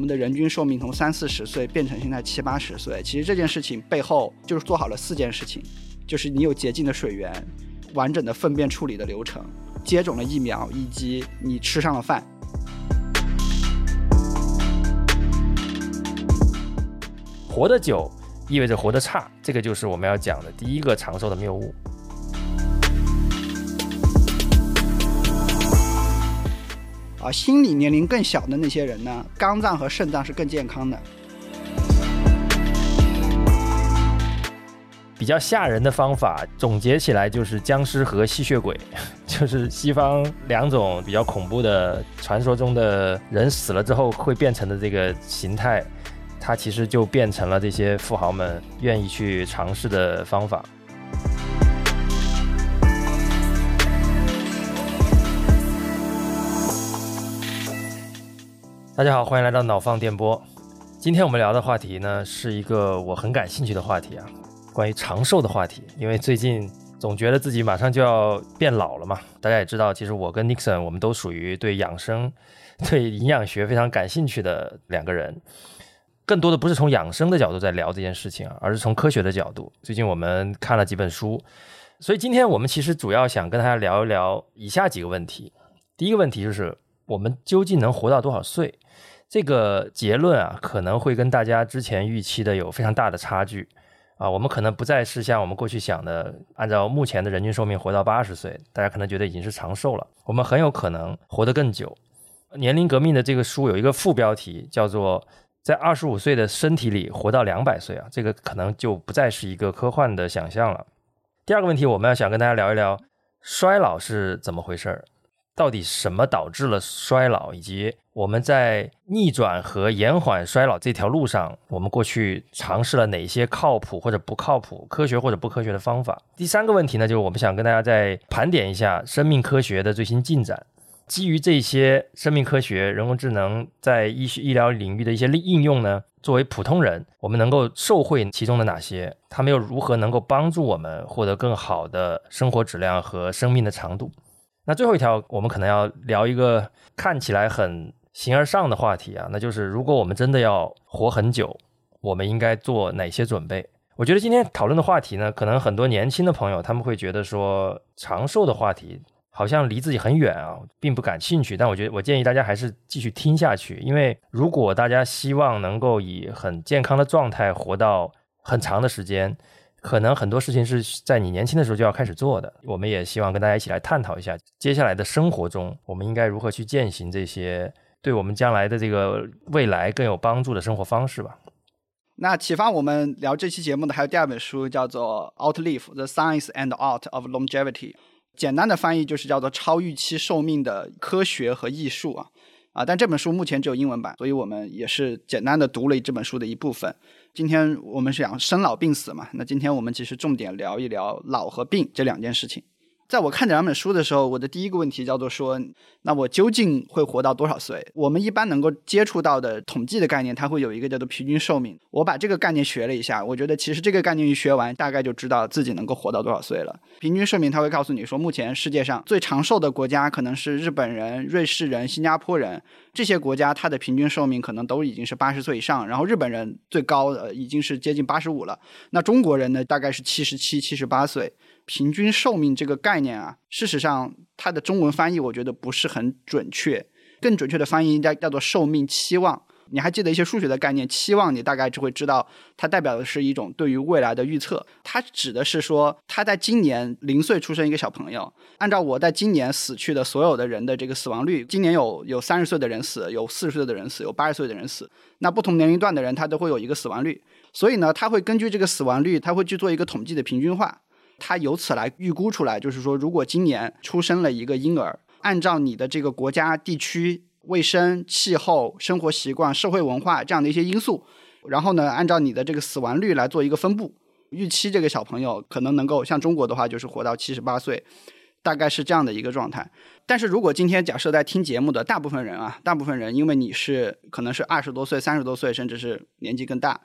我们的人均寿命从三四十岁变成现在七八十岁。其实这件事情背后就是做好了四件事情，就是你有洁净的水源、完整的粪便处理的流程、接种了疫苗，以及你吃上了饭。活得久意味着活得差，这个就是我们要讲的第一个长寿的谬误。啊，心理年龄更小的那些人呢，肝脏和肾脏是更健康的。比较吓人的方法，总结起来就是僵尸和吸血鬼，就是西方两种比较恐怖的传说中的人死了之后会变成的这个形态。它其实就变成了这些富豪们愿意去尝试的方法。大家好，欢迎来到脑放电波。今天我们聊的话题呢，是一个我很感兴趣的话题啊，关于长寿的话题。因为最近总觉得自己马上就要变老了嘛。大家也知道，其实我跟 Nixon 我们都属于对养生、对营养学非常感兴趣的两个人。更多的不是从养生的角度在聊这件事情啊，而是从科学的角度。最近我们看了几本书，所以今天我们其实主要想跟大家聊一聊以下几个问题。第一个问题就是，我们究竟能活到多少岁？这个结论啊，可能会跟大家之前预期的有非常大的差距啊。我们可能不再是像我们过去想的，按照目前的人均寿命活到八十岁，大家可能觉得已经是长寿了。我们很有可能活得更久。年龄革命的这个书有一个副标题叫做。在二十五岁的身体里活到两百岁啊，这个可能就不再是一个科幻的想象了。第二个问题，我们要想跟大家聊一聊衰老是怎么回事儿，到底什么导致了衰老，以及我们在逆转和延缓衰老这条路上，我们过去尝试了哪些靠谱或者不靠谱、科学或者不科学的方法。第三个问题呢，就是我们想跟大家再盘点一下生命科学的最新进展。基于这些生命科学、人工智能在医学医疗领域的一些应用呢，作为普通人，我们能够受惠其中的哪些？他们又如何能够帮助我们获得更好的生活质量和生命的长度？那最后一条，我们可能要聊一个看起来很形而上的话题啊，那就是如果我们真的要活很久，我们应该做哪些准备？我觉得今天讨论的话题呢，可能很多年轻的朋友他们会觉得说长寿的话题。好像离自己很远啊，并不感兴趣。但我觉得，我建议大家还是继续听下去，因为如果大家希望能够以很健康的状态活到很长的时间，可能很多事情是在你年轻的时候就要开始做的。我们也希望跟大家一起来探讨一下，接下来的生活中，我们应该如何去践行这些对我们将来的这个未来更有帮助的生活方式吧。那启发我们聊这期节目的还有第二本书，叫做《Outlive: The Science and Art of Longevity》。简单的翻译就是叫做超预期寿命的科学和艺术啊啊！但这本书目前只有英文版，所以我们也是简单的读了这本书的一部分。今天我们是讲生老病死嘛，那今天我们其实重点聊一聊老和病这两件事情。在我看这两本书的时候，我的第一个问题叫做说，那我究竟会活到多少岁？我们一般能够接触到的统计的概念，它会有一个叫做平均寿命。我把这个概念学了一下，我觉得其实这个概念一学完，大概就知道自己能够活到多少岁了。平均寿命，它会告诉你说，目前世界上最长寿的国家可能是日本人、瑞士人、新加坡人这些国家，它的平均寿命可能都已经是八十岁以上。然后日本人最高的已经是接近八十五了。那中国人呢，大概是七十七、七十八岁。平均寿命这个概念啊，事实上它的中文翻译我觉得不是很准确，更准确的翻译应该叫做寿命期望。你还记得一些数学的概念，期望你大概就会知道，它代表的是一种对于未来的预测。它指的是说，他在今年零岁出生一个小朋友，按照我在今年死去的所有的人的这个死亡率，今年有有三十岁的人死，有四十岁的人死，有八十岁的人死，那不同年龄段的人他都会有一个死亡率，所以呢，他会根据这个死亡率，他会去做一个统计的平均化。他由此来预估出来，就是说，如果今年出生了一个婴儿，按照你的这个国家、地区、卫生、气候、生活习惯、社会文化这样的一些因素，然后呢，按照你的这个死亡率来做一个分布，预期这个小朋友可能能够像中国的话，就是活到七十八岁，大概是这样的一个状态。但是如果今天假设在听节目的大部分人啊，大部分人，因为你是可能是二十多岁、三十多岁，甚至是年纪更大，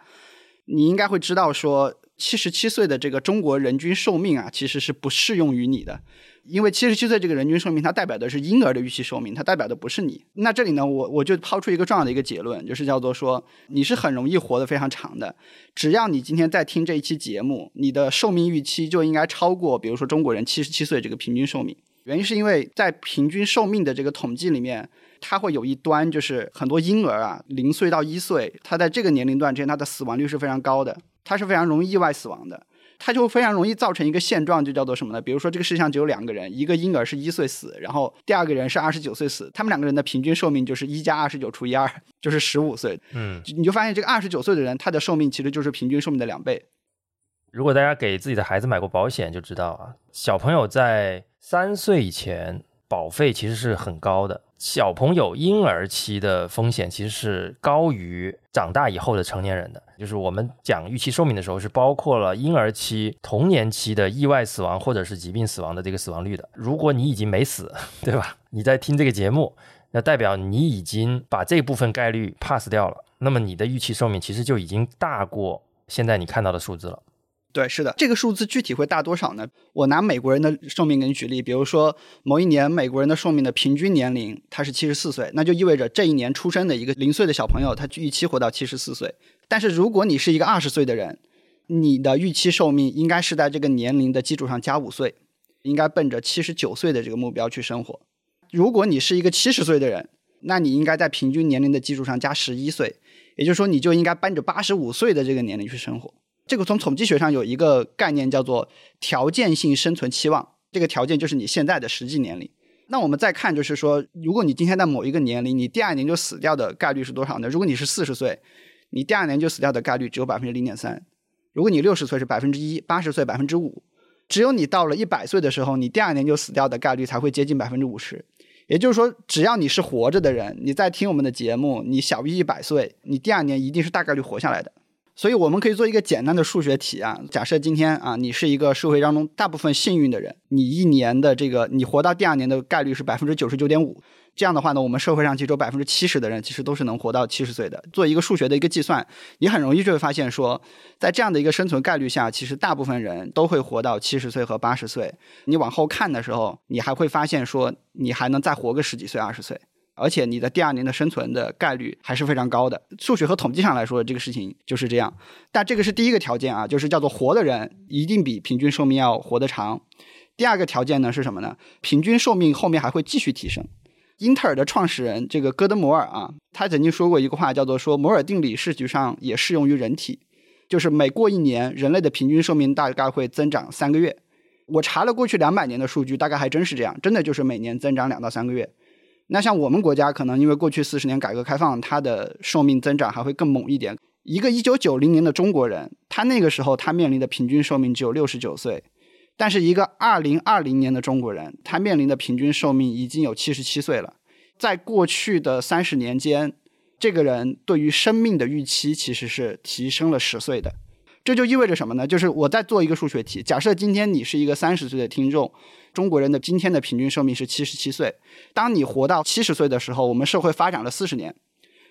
你应该会知道说。七十七岁的这个中国人均寿命啊，其实是不适用于你的。因为七十七岁这个人均寿命，它代表的是婴儿的预期寿命，它代表的不是你。那这里呢，我我就抛出一个重要的一个结论，就是叫做说，你是很容易活得非常长的。只要你今天在听这一期节目，你的寿命预期就应该超过，比如说中国人七十七岁这个平均寿命。原因是因为在平均寿命的这个统计里面，它会有一端就是很多婴儿啊，零岁到一岁，他在这个年龄段之间，他的死亡率是非常高的，他是非常容易意外死亡的。它就非常容易造成一个现状，就叫做什么呢？比如说这个世界上只有两个人，一个婴儿是一岁死，然后第二个人是二十九岁死，他们两个人的平均寿命就是一加二十九除以二，就是十五岁。嗯，你就发现这个二十九岁的人，他的寿命其实就是平均寿命的两倍。如果大家给自己的孩子买过保险，就知道啊，小朋友在三岁以前保费其实是很高的。小朋友婴儿期的风险其实是高于长大以后的成年人的，就是我们讲预期寿命的时候是包括了婴儿期、童年期的意外死亡或者是疾病死亡的这个死亡率的。如果你已经没死，对吧？你在听这个节目，那代表你已经把这部分概率 pass 掉了，那么你的预期寿命其实就已经大过现在你看到的数字了。对，是的，这个数字具体会大多少呢？我拿美国人的寿命给你举例，比如说某一年美国人的寿命的平均年龄他是七十四岁，那就意味着这一年出生的一个零岁的小朋友，他预期活到七十四岁。但是如果你是一个二十岁的人，你的预期寿命应该是在这个年龄的基础上加五岁，应该奔着七十九岁的这个目标去生活。如果你是一个七十岁的人，那你应该在平均年龄的基础上加十一岁，也就是说你就应该奔着八十五岁的这个年龄去生活。这个从统计学上有一个概念叫做条件性生存期望，这个条件就是你现在的实际年龄。那我们再看，就是说，如果你今天在某一个年龄，你第二年就死掉的概率是多少呢？如果你是四十岁，你第二年就死掉的概率只有百分之零点三；如果你六十岁是百分之一，八十岁百分之五，只有你到了一百岁的时候，你第二年就死掉的概率才会接近百分之五十。也就是说，只要你是活着的人，你在听我们的节目，你小于一百岁，你第二年一定是大概率活下来的。所以我们可以做一个简单的数学题啊，假设今天啊，你是一个社会当中大部分幸运的人，你一年的这个你活到第二年的概率是百分之九十九点五，这样的话呢，我们社会上其实有百分之七十的人其实都是能活到七十岁的。做一个数学的一个计算，你很容易就会发现说，在这样的一个生存概率下，其实大部分人都会活到七十岁和八十岁。你往后看的时候，你还会发现说，你还能再活个十几岁、二十岁。而且你的第二年的生存的概率还是非常高的。数学和统计上来说，这个事情就是这样。但这个是第一个条件啊，就是叫做活的人一定比平均寿命要活得长。第二个条件呢是什么呢？平均寿命后面还会继续提升。英特尔的创始人这个戈登摩尔啊，他曾经说过一个话，叫做说摩尔定理事实上也适用于人体，就是每过一年，人类的平均寿命大概会增长三个月。我查了过去两百年的数据，大概还真是这样，真的就是每年增长两到三个月。那像我们国家可能因为过去四十年改革开放，它的寿命增长还会更猛一点。一个一九九零年的中国人，他那个时候他面临的平均寿命只有六十九岁，但是一个二零二零年的中国人，他面临的平均寿命已经有七十七岁了。在过去的三十年间，这个人对于生命的预期其实是提升了十岁的。这就意味着什么呢？就是我在做一个数学题，假设今天你是一个三十岁的听众。中国人的今天的平均寿命是七十七岁。当你活到七十岁的时候，我们社会发展了四十年，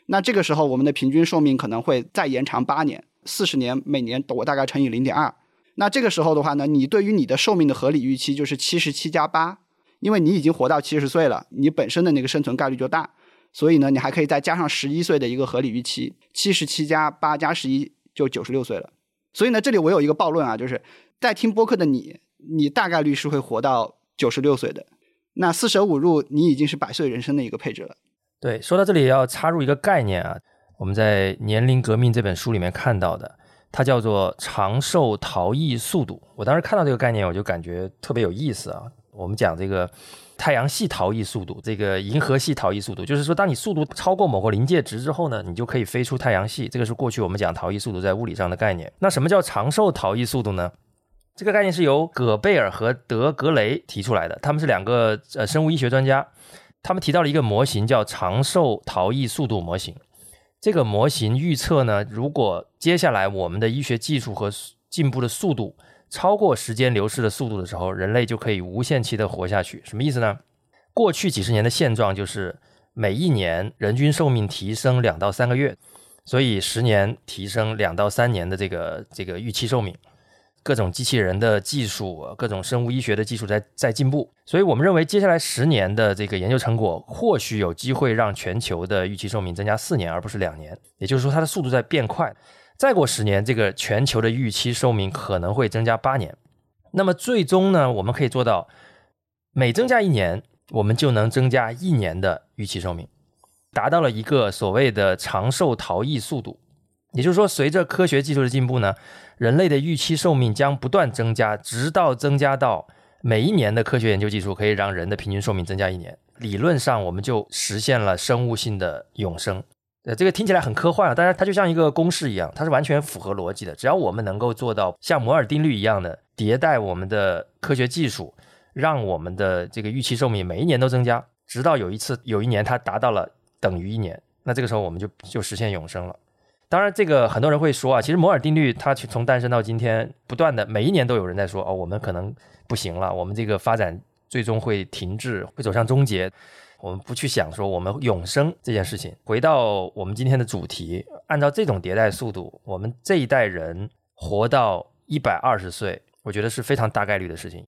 那这个时候我们的平均寿命可能会再延长八年。四十年每年我大概乘以零点二，那这个时候的话呢，你对于你的寿命的合理预期就是七十七加八，因为你已经活到七十岁了，你本身的那个生存概率就大，所以呢，你还可以再加上十一岁的一个合理预期，七十七加八加十一就九十六岁了。所以呢，这里我有一个暴论啊，就是在听播客的你。你大概率是会活到九十六岁的，那四舍五入，你已经是百岁人生的一个配置了。对，说到这里要插入一个概念啊，我们在《年龄革命》这本书里面看到的，它叫做长寿逃逸速度。我当时看到这个概念，我就感觉特别有意思啊。我们讲这个太阳系逃逸速度，这个银河系逃逸速度，就是说，当你速度超过某个临界值之后呢，你就可以飞出太阳系。这个是过去我们讲逃逸速度在物理上的概念。那什么叫长寿逃逸速度呢？这个概念是由葛贝尔和德格雷提出来的，他们是两个呃生物医学专家，他们提到了一个模型叫长寿逃逸速度模型。这个模型预测呢，如果接下来我们的医学技术和进步的速度超过时间流逝的速度的时候，人类就可以无限期的活下去。什么意思呢？过去几十年的现状就是每一年人均寿命提升两到三个月，所以十年提升两到三年的这个这个预期寿命。各种机器人的技术、各种生物医学的技术在在进步，所以我们认为接下来十年的这个研究成果或许有机会让全球的预期寿命增加四年，而不是两年。也就是说，它的速度在变快。再过十年，这个全球的预期寿命可能会增加八年。那么最终呢，我们可以做到每增加一年，我们就能增加一年的预期寿命，达到了一个所谓的长寿逃逸速度。也就是说，随着科学技术的进步呢，人类的预期寿命将不断增加，直到增加到每一年的科学研究技术可以让人的平均寿命增加一年。理论上，我们就实现了生物性的永生。呃，这个听起来很科幻啊，但是它就像一个公式一样，它是完全符合逻辑的。只要我们能够做到像摩尔定律一样的迭代我们的科学技术，让我们的这个预期寿命每一年都增加，直到有一次有一年它达到了等于一年，那这个时候我们就就实现永生了。当然，这个很多人会说啊，其实摩尔定律它从诞生到今天，不断的每一年都有人在说哦，我们可能不行了，我们这个发展最终会停滞，会走向终结。我们不去想说我们永生这件事情。回到我们今天的主题，按照这种迭代速度，我们这一代人活到一百二十岁，我觉得是非常大概率的事情。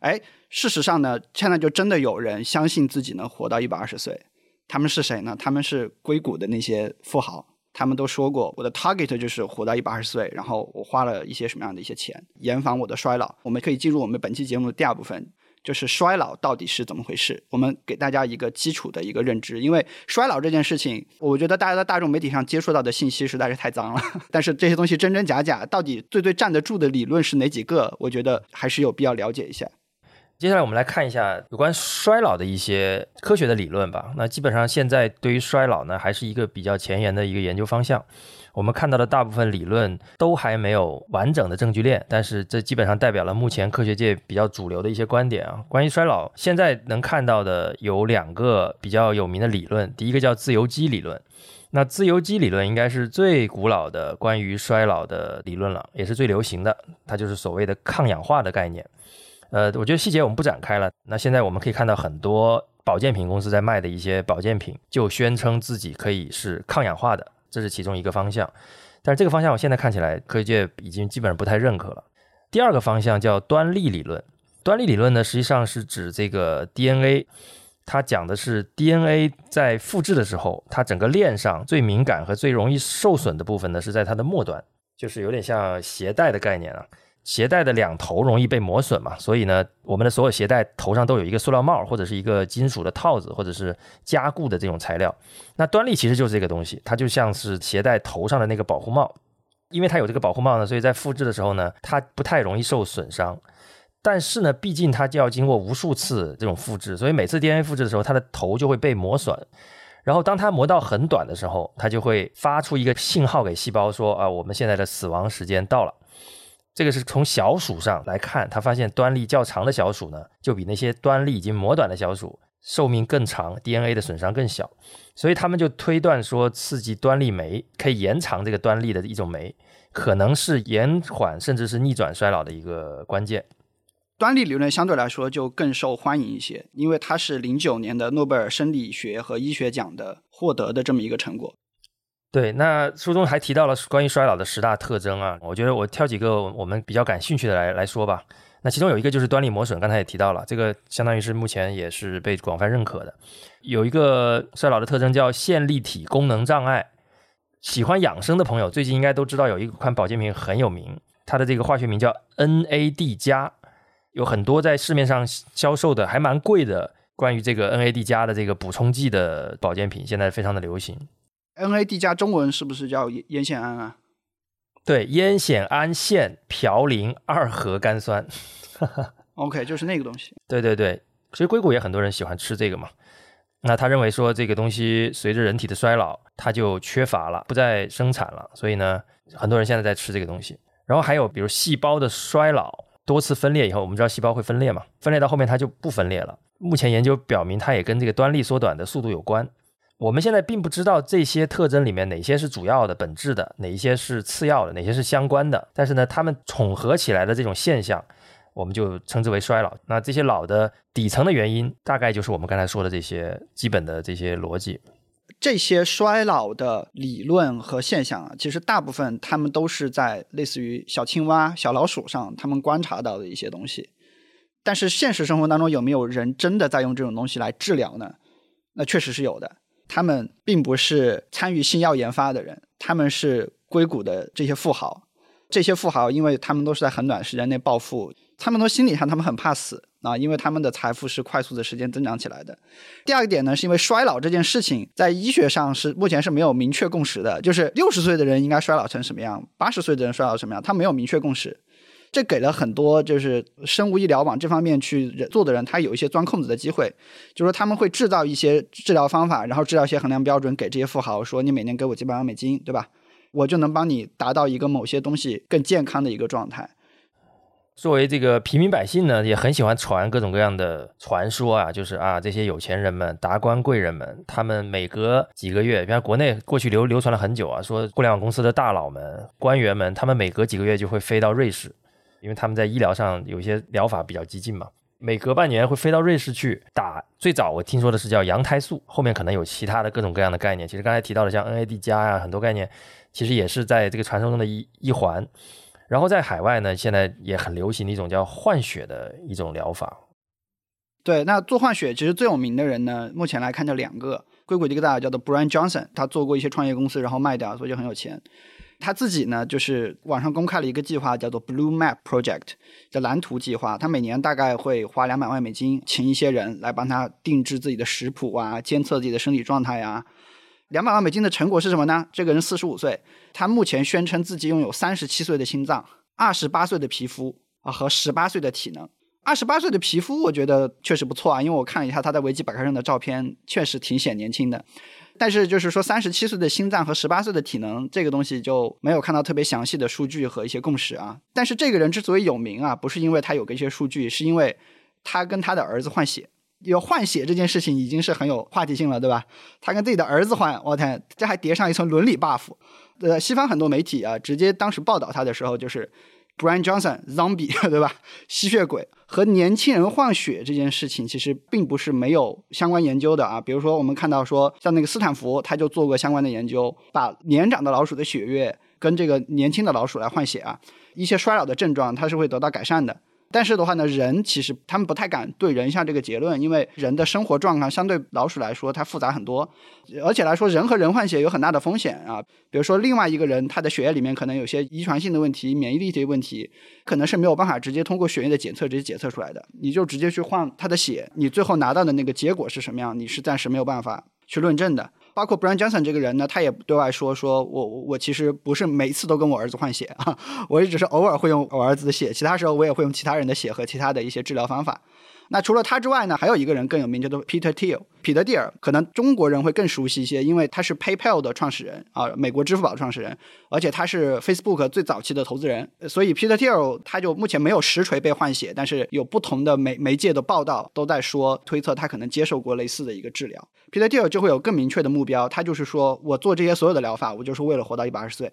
哎，事实上呢，现在就真的有人相信自己能活到一百二十岁。他们是谁呢？他们是硅谷的那些富豪。他们都说过，我的 target 就是活到一百二十岁，然后我花了一些什么样的一些钱，严防我的衰老。我们可以进入我们本期节目的第二部分，就是衰老到底是怎么回事？我们给大家一个基础的一个认知，因为衰老这件事情，我觉得大家在大众媒体上接触到的信息实在是太脏了。但是这些东西真真假假，到底最最站得住的理论是哪几个？我觉得还是有必要了解一下。接下来我们来看一下有关衰老的一些科学的理论吧。那基本上现在对于衰老呢，还是一个比较前沿的一个研究方向。我们看到的大部分理论都还没有完整的证据链，但是这基本上代表了目前科学界比较主流的一些观点啊。关于衰老，现在能看到的有两个比较有名的理论，第一个叫自由基理论。那自由基理论应该是最古老的关于衰老的理论了，也是最流行的。它就是所谓的抗氧化的概念。呃，我觉得细节我们不展开了。那现在我们可以看到很多保健品公司在卖的一些保健品，就宣称自己可以是抗氧化的，这是其中一个方向。但是这个方向我现在看起来，科学界已经基本上不太认可了。第二个方向叫端粒理论，端粒理论呢实际上是指这个 DNA，它讲的是 DNA 在复制的时候，它整个链上最敏感和最容易受损的部分呢是在它的末端，就是有点像携带的概念啊。鞋带的两头容易被磨损嘛，所以呢，我们的所有鞋带头上都有一个塑料帽，或者是一个金属的套子，或者是加固的这种材料。那端粒其实就是这个东西，它就像是鞋带头上的那个保护帽。因为它有这个保护帽呢，所以在复制的时候呢，它不太容易受损伤。但是呢，毕竟它就要经过无数次这种复制，所以每次 DNA 复制的时候，它的头就会被磨损。然后当它磨到很短的时候，它就会发出一个信号给细胞说啊，我们现在的死亡时间到了。这个是从小鼠上来看，他发现端粒较长的小鼠呢，就比那些端粒已经磨短的小鼠寿命更长，DNA 的损伤更小，所以他们就推断说，刺激端粒酶可以延长这个端粒的一种酶，可能是延缓甚至是逆转衰老的一个关键。端粒理论相对来说就更受欢迎一些，因为它是零九年的诺贝尔生理学和医学奖的获得的这么一个成果。对，那书中还提到了关于衰老的十大特征啊，我觉得我挑几个我们比较感兴趣的来来说吧。那其中有一个就是端粒磨损，刚才也提到了，这个相当于是目前也是被广泛认可的。有一个衰老的特征叫线粒体功能障碍。喜欢养生的朋友最近应该都知道有一款保健品很有名，它的这个化学名叫 NAD 加，有很多在市面上销售的还蛮贵的关于这个 NAD 加的这个补充剂的保健品，现在非常的流行。NAD 加中文是不是叫烟酰胺啊？对，烟酰胺腺嘌呤二核苷酸。OK，就是那个东西。对对对，其实硅谷也很多人喜欢吃这个嘛。那他认为说这个东西随着人体的衰老，它就缺乏了，不再生产了，所以呢，很多人现在在吃这个东西。然后还有比如细胞的衰老，多次分裂以后，我们知道细胞会分裂嘛，分裂到后面它就不分裂了。目前研究表明，它也跟这个端粒缩短的速度有关。我们现在并不知道这些特征里面哪些是主要的、本质的，哪一些是次要的，哪些是相关的。但是呢，它们重合起来的这种现象，我们就称之为衰老。那这些老的底层的原因，大概就是我们刚才说的这些基本的这些逻辑。这些衰老的理论和现象啊，其实大部分他们都是在类似于小青蛙、小老鼠上他们观察到的一些东西。但是现实生活当中有没有人真的在用这种东西来治疗呢？那确实是有的。他们并不是参与新药研发的人，他们是硅谷的这些富豪。这些富豪，因为他们都是在很短时间内暴富，他们从心理上他们很怕死啊，因为他们的财富是快速的时间增长起来的。第二个点呢，是因为衰老这件事情在医学上是目前是没有明确共识的，就是六十岁的人应该衰老成什么样，八十岁的人衰老什么样，他没有明确共识。这给了很多就是生物医疗往这方面去做的人，他有一些钻空子的机会，就是说他们会制造一些治疗方法，然后制造一些衡量标准给这些富豪，说你每年给我几百万美金，对吧？我就能帮你达到一个某些东西更健康的一个状态。作为这个平民百姓呢，也很喜欢传各种各样的传说啊，就是啊，这些有钱人们、达官贵人们，他们每隔几个月，比方国内过去流流传了很久啊，说互联网公司的大佬们、官员们，他们每隔几个月就会飞到瑞士，因为他们在医疗上有些疗法比较激进嘛，每隔半年会飞到瑞士去打。最早我听说的是叫羊胎素，后面可能有其他的各种各样的概念。其实刚才提到的像 NAD 加呀，很多概念。其实也是在这个传说中的一一环，然后在海外呢，现在也很流行的一种叫换血的一种疗法。对，那做换血其实最有名的人呢，目前来看就两个，硅谷的一个大佬叫做 Brian Johnson，他做过一些创业公司，然后卖掉，所以就很有钱。他自己呢，就是网上公开了一个计划，叫做 Blue Map Project，叫蓝图计划。他每年大概会花两百万美金，请一些人来帮他定制自己的食谱啊，监测自己的身体状态呀。两百万美金的成果是什么呢？这个人四十五岁，他目前宣称自己拥有三十七岁的心脏、二十八岁的皮肤啊和十八岁的体能。二十八岁的皮肤，我觉得确实不错啊，因为我看了一下他在维基百科上的照片，确实挺显年轻的。但是就是说三十七岁的心脏和十八岁的体能这个东西就没有看到特别详细的数据和一些共识啊。但是这个人之所以有名啊，不是因为他有个一些数据，是因为他跟他的儿子换血。有换血这件事情已经是很有话题性了，对吧？他跟自己的儿子换，我天，这还叠上一层伦理 buff。呃，西方很多媒体啊，直接当时报道他的时候就是 Brian Johnson zombie，对吧？吸血鬼和年轻人换血这件事情其实并不是没有相关研究的啊。比如说我们看到说，像那个斯坦福他就做过相关的研究，把年长的老鼠的血液跟这个年轻的老鼠来换血啊，一些衰老的症状它是会得到改善的。但是的话呢，人其实他们不太敢对人下这个结论，因为人的生活状况相对老鼠来说它复杂很多，而且来说人和人换血有很大的风险啊。比如说另外一个人他的血液里面可能有些遗传性的问题、免疫力这些问题，可能是没有办法直接通过血液的检测直接检测出来的。你就直接去换他的血，你最后拿到的那个结果是什么样，你是暂时没有办法去论证的。包括 Brian Johnson 这个人呢，他也对外说，说我我其实不是每次都跟我儿子换血啊，我也只是偶尔会用我儿子的血，其他时候我也会用其他人的血和其他的一些治疗方法。那除了他之外呢，还有一个人更有名，叫做 Peter Thiel，彼得蒂尔，可能中国人会更熟悉一些，因为他是 PayPal 的创始人啊，美国支付宝创始人，而且他是 Facebook 最早期的投资人，所以 Peter Thiel 他就目前没有实锤被换血，但是有不同的媒媒介的报道都在说推测他可能接受过类似的一个治疗。Peter Thiel 就会有更明确的目标，他就是说我做这些所有的疗法，我就是为了活到一百二十岁。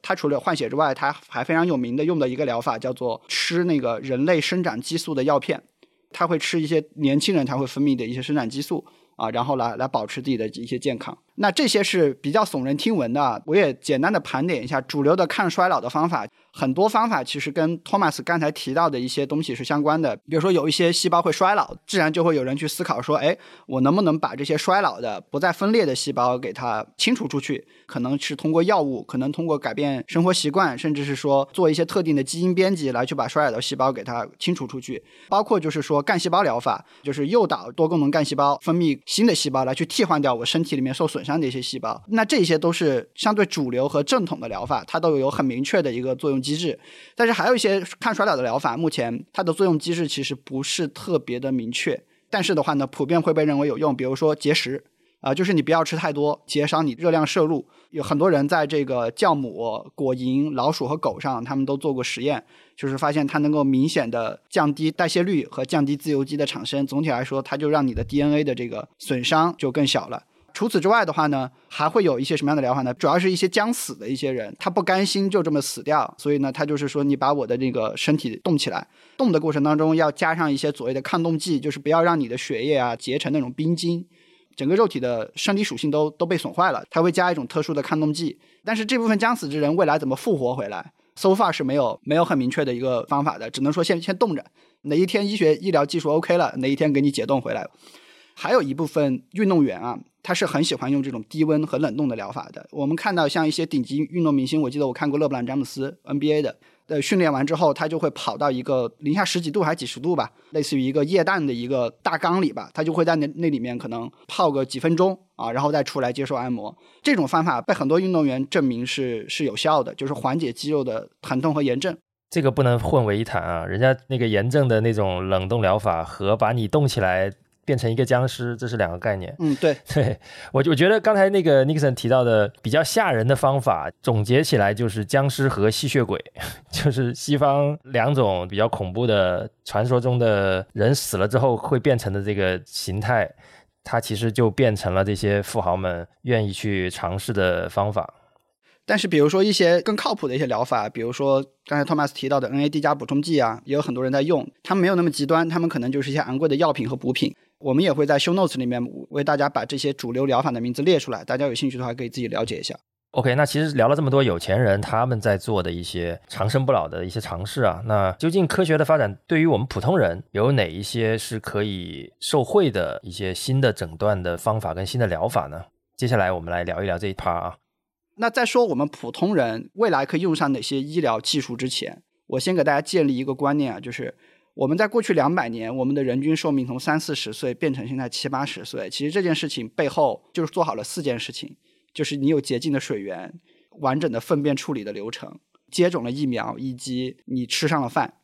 他除了换血之外，他还非常有名的用的一个疗法叫做吃那个人类生长激素的药片。他会吃一些年轻人才会分泌的一些生长激素啊，然后来来保持自己的一些健康。那这些是比较耸人听闻的，我也简单的盘点一下主流的抗衰老的方法。很多方法其实跟托马斯刚才提到的一些东西是相关的，比如说有一些细胞会衰老，自然就会有人去思考说，哎，我能不能把这些衰老的不再分裂的细胞给它清除出去？可能是通过药物，可能通过改变生活习惯，甚至是说做一些特定的基因编辑来去把衰老的细胞给它清除出去。包括就是说干细胞疗法，就是诱导多功能干细胞分泌新的细胞来去替换掉我身体里面受损损伤的一些细胞。那这些都是相对主流和正统的疗法，它都有很明确的一个作用。机制，但是还有一些抗衰老的疗法，目前它的作用机制其实不是特别的明确。但是的话呢，普遍会被认为有用。比如说节食啊，就是你不要吃太多，减少你热量摄入。有很多人在这个酵母、果蝇、老鼠和狗上，他们都做过实验，就是发现它能够明显的降低代谢率和降低自由基的产生。总体来说，它就让你的 DNA 的这个损伤就更小了。除此之外的话呢，还会有一些什么样的疗法呢？主要是一些将死的一些人，他不甘心就这么死掉，所以呢，他就是说，你把我的这个身体动起来，动的过程当中要加上一些所谓的抗冻剂，就是不要让你的血液啊结成那种冰晶。整个肉体的生理属性都都被损坏了，它会加一种特殊的抗冻剂。但是这部分将死之人未来怎么复活回来，so far 是没有没有很明确的一个方法的，只能说先先冻着，哪一天医学医疗技术 OK 了，哪一天给你解冻回来。还有一部分运动员啊，他是很喜欢用这种低温和冷冻的疗法的。我们看到像一些顶级运动明星，我记得我看过勒布朗詹姆斯 NBA 的。呃，训练完之后，他就会跑到一个零下十几度还是几十度吧，类似于一个液氮的一个大缸里吧，他就会在那那里面可能泡个几分钟啊，然后再出来接受按摩。这种方法被很多运动员证明是是有效的，就是缓解肌肉的疼痛和炎症。这个不能混为一谈啊，人家那个炎症的那种冷冻疗法和把你冻起来。变成一个僵尸，这是两个概念。嗯，对，对我我觉得刚才那个 Nixon 提到的比较吓人的方法，总结起来就是僵尸和吸血鬼，就是西方两种比较恐怖的传说中的人死了之后会变成的这个形态，它其实就变成了这些富豪们愿意去尝试的方法。但是，比如说一些更靠谱的一些疗法，比如说刚才托马斯提到的 NAD 加补充剂啊，也有很多人在用，他们没有那么极端，他们可能就是一些昂贵的药品和补品。我们也会在 show notes 里面为大家把这些主流疗法的名字列出来，大家有兴趣的话可以自己了解一下。OK，那其实聊了这么多有钱人他们在做的一些长生不老的一些尝试啊，那究竟科学的发展对于我们普通人有哪一些是可以受惠的一些新的诊断的方法跟新的疗法呢？接下来我们来聊一聊这一 part 啊。那在说我们普通人未来可以用上哪些医疗技术之前，我先给大家建立一个观念啊，就是。我们在过去两百年，我们的人均寿命从三四十岁变成现在七八十岁。其实这件事情背后就是做好了四件事情：，就是你有洁净的水源、完整的粪便处理的流程、接种了疫苗，以及你吃上了饭。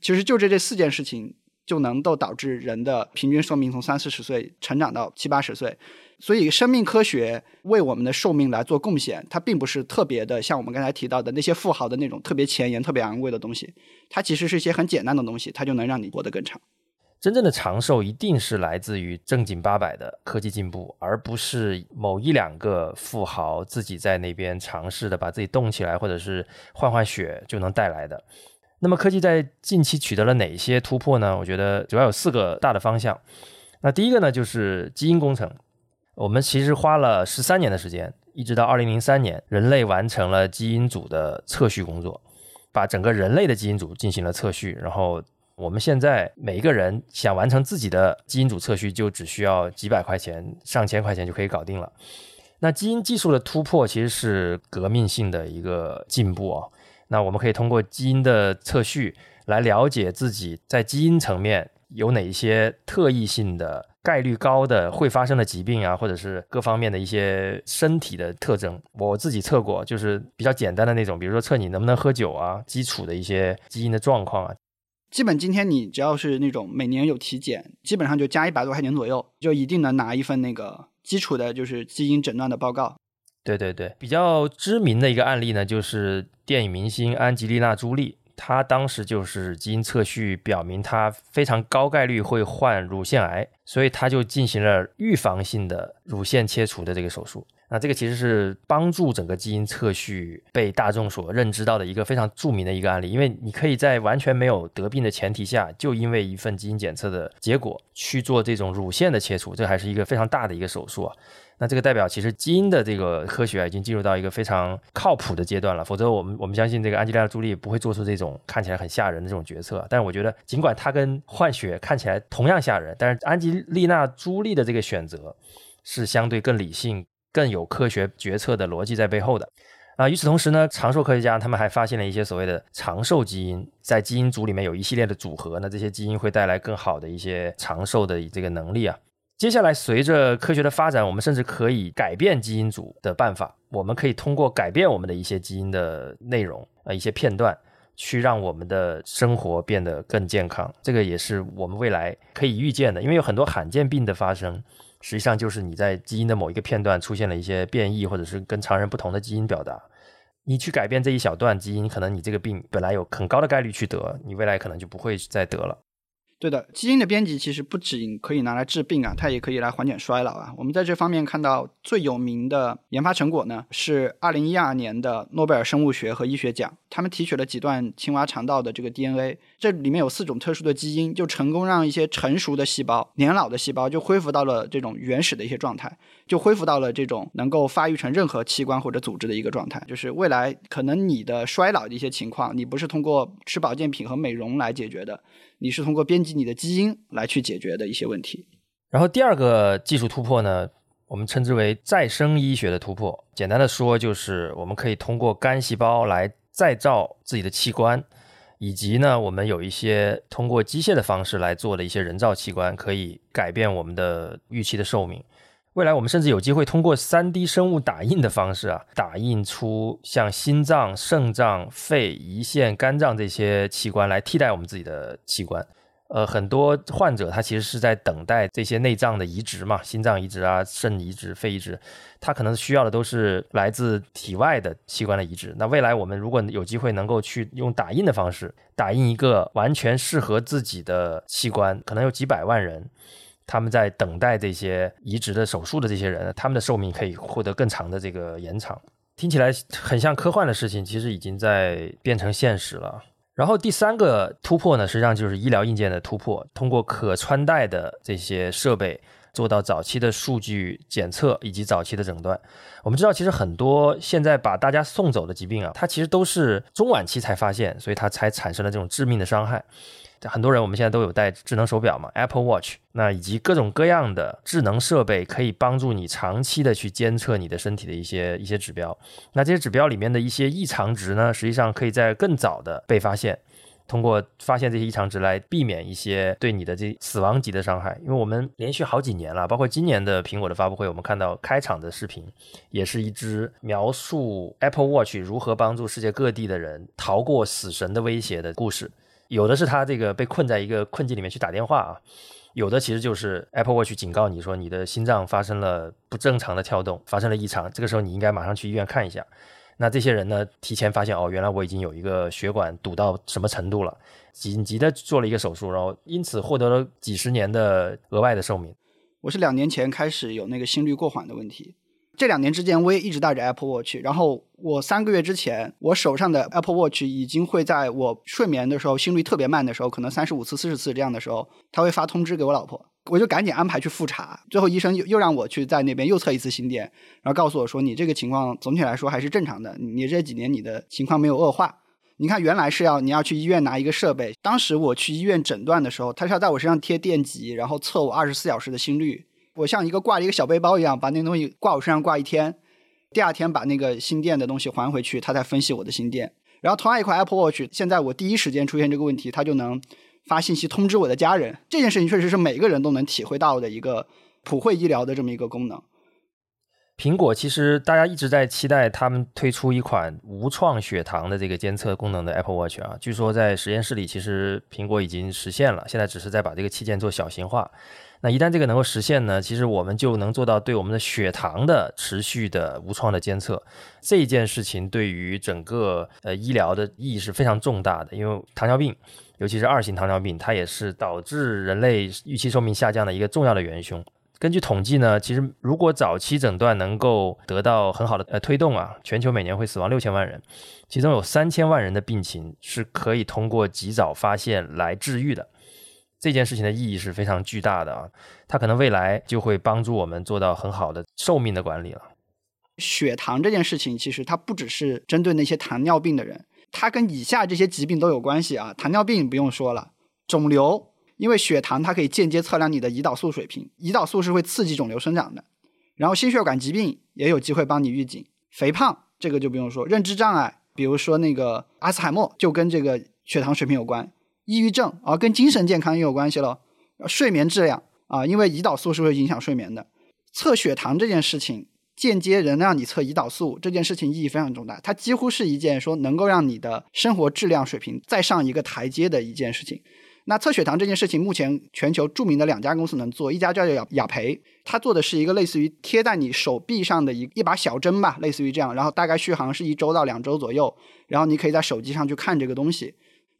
其实就这这四件事情。就能够导致人的平均寿命从三四十岁成长到七八十岁，所以生命科学为我们的寿命来做贡献，它并不是特别的像我们刚才提到的那些富豪的那种特别前沿、特别昂贵的东西，它其实是一些很简单的东西，它就能让你活得更长。真正的长寿一定是来自于正经八百的科技进步，而不是某一两个富豪自己在那边尝试的把自己冻起来，或者是换换血就能带来的。那么科技在近期取得了哪些突破呢？我觉得主要有四个大的方向。那第一个呢，就是基因工程。我们其实花了十三年的时间，一直到二零零三年，人类完成了基因组的测序工作，把整个人类的基因组进行了测序。然后我们现在每一个人想完成自己的基因组测序，就只需要几百块钱、上千块钱就可以搞定了。那基因技术的突破其实是革命性的一个进步啊。那我们可以通过基因的测序来了解自己在基因层面有哪一些特异性的、概率高的会发生的疾病啊，或者是各方面的一些身体的特征。我自己测过，就是比较简单的那种，比如说测你能不能喝酒啊，基础的一些基因的状况啊。基本今天你只要是那种每年有体检，基本上就加一百多块钱左右，就一定能拿一份那个基础的，就是基因诊断的报告。对对对，比较知名的一个案例呢，就是电影明星安吉丽娜·朱莉，他当时就是基因测序表明他非常高概率会患乳腺癌，所以他就进行了预防性的乳腺切除的这个手术。那这个其实是帮助整个基因测序被大众所认知到的一个非常著名的一个案例，因为你可以在完全没有得病的前提下，就因为一份基因检测的结果去做这种乳腺的切除，这还是一个非常大的一个手术啊。那这个代表，其实基因的这个科学已经进入到一个非常靠谱的阶段了。否则，我们我们相信这个安吉丽娜·朱莉不会做出这种看起来很吓人的这种决策。但是，我觉得尽管她跟换血看起来同样吓人，但是安吉丽娜·朱莉的这个选择是相对更理性、更有科学决策的逻辑在背后的。啊，与此同时呢，长寿科学家他们还发现了一些所谓的长寿基因，在基因组里面有一系列的组合，那这些基因会带来更好的一些长寿的这个能力啊。接下来，随着科学的发展，我们甚至可以改变基因组的办法。我们可以通过改变我们的一些基因的内容，呃，一些片段，去让我们的生活变得更健康。这个也是我们未来可以预见的，因为有很多罕见病的发生，实际上就是你在基因的某一个片段出现了一些变异，或者是跟常人不同的基因表达。你去改变这一小段基因，可能你这个病本来有很高的概率去得，你未来可能就不会再得了。对的，基因的编辑其实不仅可以拿来治病啊，它也可以来缓解衰老啊。我们在这方面看到最有名的研发成果呢，是二零一二年的诺贝尔生物学和医学奖。他们提取了几段青蛙肠道的这个 DNA，这里面有四种特殊的基因，就成功让一些成熟的细胞、年老的细胞就恢复到了这种原始的一些状态，就恢复到了这种能够发育成任何器官或者组织的一个状态。就是未来可能你的衰老的一些情况，你不是通过吃保健品和美容来解决的，你是通过编辑你的基因来去解决的一些问题。然后第二个技术突破呢，我们称之为再生医学的突破。简单的说，就是我们可以通过干细胞来再造自己的器官。以及呢，我们有一些通过机械的方式来做的一些人造器官，可以改变我们的预期的寿命。未来我们甚至有机会通过 3D 生物打印的方式啊，打印出像心脏、肾脏、肺、胰腺、肝脏这些器官来替代我们自己的器官。呃，很多患者他其实是在等待这些内脏的移植嘛，心脏移植啊、肾移植、肺移植，他可能需要的都是来自体外的器官的移植。那未来我们如果有机会能够去用打印的方式打印一个完全适合自己的器官，可能有几百万人，他们在等待这些移植的手术的这些人，他们的寿命可以获得更长的这个延长。听起来很像科幻的事情，其实已经在变成现实了。然后第三个突破呢，实际上就是医疗硬件的突破，通过可穿戴的这些设备做到早期的数据检测以及早期的诊断。我们知道，其实很多现在把大家送走的疾病啊，它其实都是中晚期才发现，所以它才产生了这种致命的伤害。很多人我们现在都有戴智能手表嘛，Apple Watch，那以及各种各样的智能设备，可以帮助你长期的去监测你的身体的一些一些指标。那这些指标里面的一些异常值呢，实际上可以在更早的被发现，通过发现这些异常值来避免一些对你的这死亡级的伤害。因为我们连续好几年了，包括今年的苹果的发布会，我们看到开场的视频，也是一支描述 Apple Watch 如何帮助世界各地的人逃过死神的威胁的故事。有的是他这个被困在一个困境里面去打电话啊，有的其实就是 Apple Watch 警告你说你的心脏发生了不正常的跳动，发生了异常，这个时候你应该马上去医院看一下。那这些人呢，提前发现哦，原来我已经有一个血管堵到什么程度了，紧急的做了一个手术，然后因此获得了几十年的额外的寿命。我是两年前开始有那个心率过缓的问题。这两年之间，我也一直带着 Apple Watch。然后我三个月之前，我手上的 Apple Watch 已经会在我睡眠的时候，心率特别慢的时候，可能三十五次、四十次这样的时候，他会发通知给我老婆。我就赶紧安排去复查。最后医生又又让我去在那边又测一次心电，然后告诉我说：“你这个情况总体来说还是正常的，你这几年你的情况没有恶化。你看，原来是要你要去医院拿一个设备，当时我去医院诊断的时候，他是要在我身上贴电极，然后测我二十四小时的心率。”我像一个挂了一个小背包一样，把那东西挂我身上挂一天，第二天把那个心电的东西还回去，他再分析我的心电。然后同样一块 Apple Watch，现在我第一时间出现这个问题，它就能发信息通知我的家人。这件事情确实是每个人都能体会到的一个普惠医疗的这么一个功能。苹果其实大家一直在期待他们推出一款无创血糖的这个监测功能的 Apple Watch 啊，据说在实验室里其实苹果已经实现了，现在只是在把这个器件做小型化。那一旦这个能够实现呢，其实我们就能做到对我们的血糖的持续的无创的监测。这件事情对于整个呃医疗的意义是非常重大的，因为糖尿病，尤其是二型糖尿病，它也是导致人类预期寿命下降的一个重要的元凶。根据统计呢，其实如果早期诊断能够得到很好的呃推动啊，全球每年会死亡六千万人，其中有三千万人的病情是可以通过及早发现来治愈的。这件事情的意义是非常巨大的啊，它可能未来就会帮助我们做到很好的寿命的管理了。血糖这件事情，其实它不只是针对那些糖尿病的人，它跟以下这些疾病都有关系啊。糖尿病不用说了，肿瘤，因为血糖它可以间接测量你的胰岛素水平，胰岛素是会刺激肿瘤生长的。然后心血管疾病也有机会帮你预警，肥胖这个就不用说，认知障碍，比如说那个阿兹海默就跟这个血糖水平有关。抑郁症啊，跟精神健康也有关系了。睡眠质量啊，因为胰岛素是会影响睡眠的。测血糖这件事情，间接能让你测胰岛素这件事情意义非常重大。它几乎是一件说能够让你的生活质量水平再上一个台阶的一件事情。那测血糖这件事情，目前全球著名的两家公司能做，一家叫雅雅培，它做的是一个类似于贴在你手臂上的一一把小针吧，类似于这样，然后大概续航是一周到两周左右，然后你可以在手机上去看这个东西。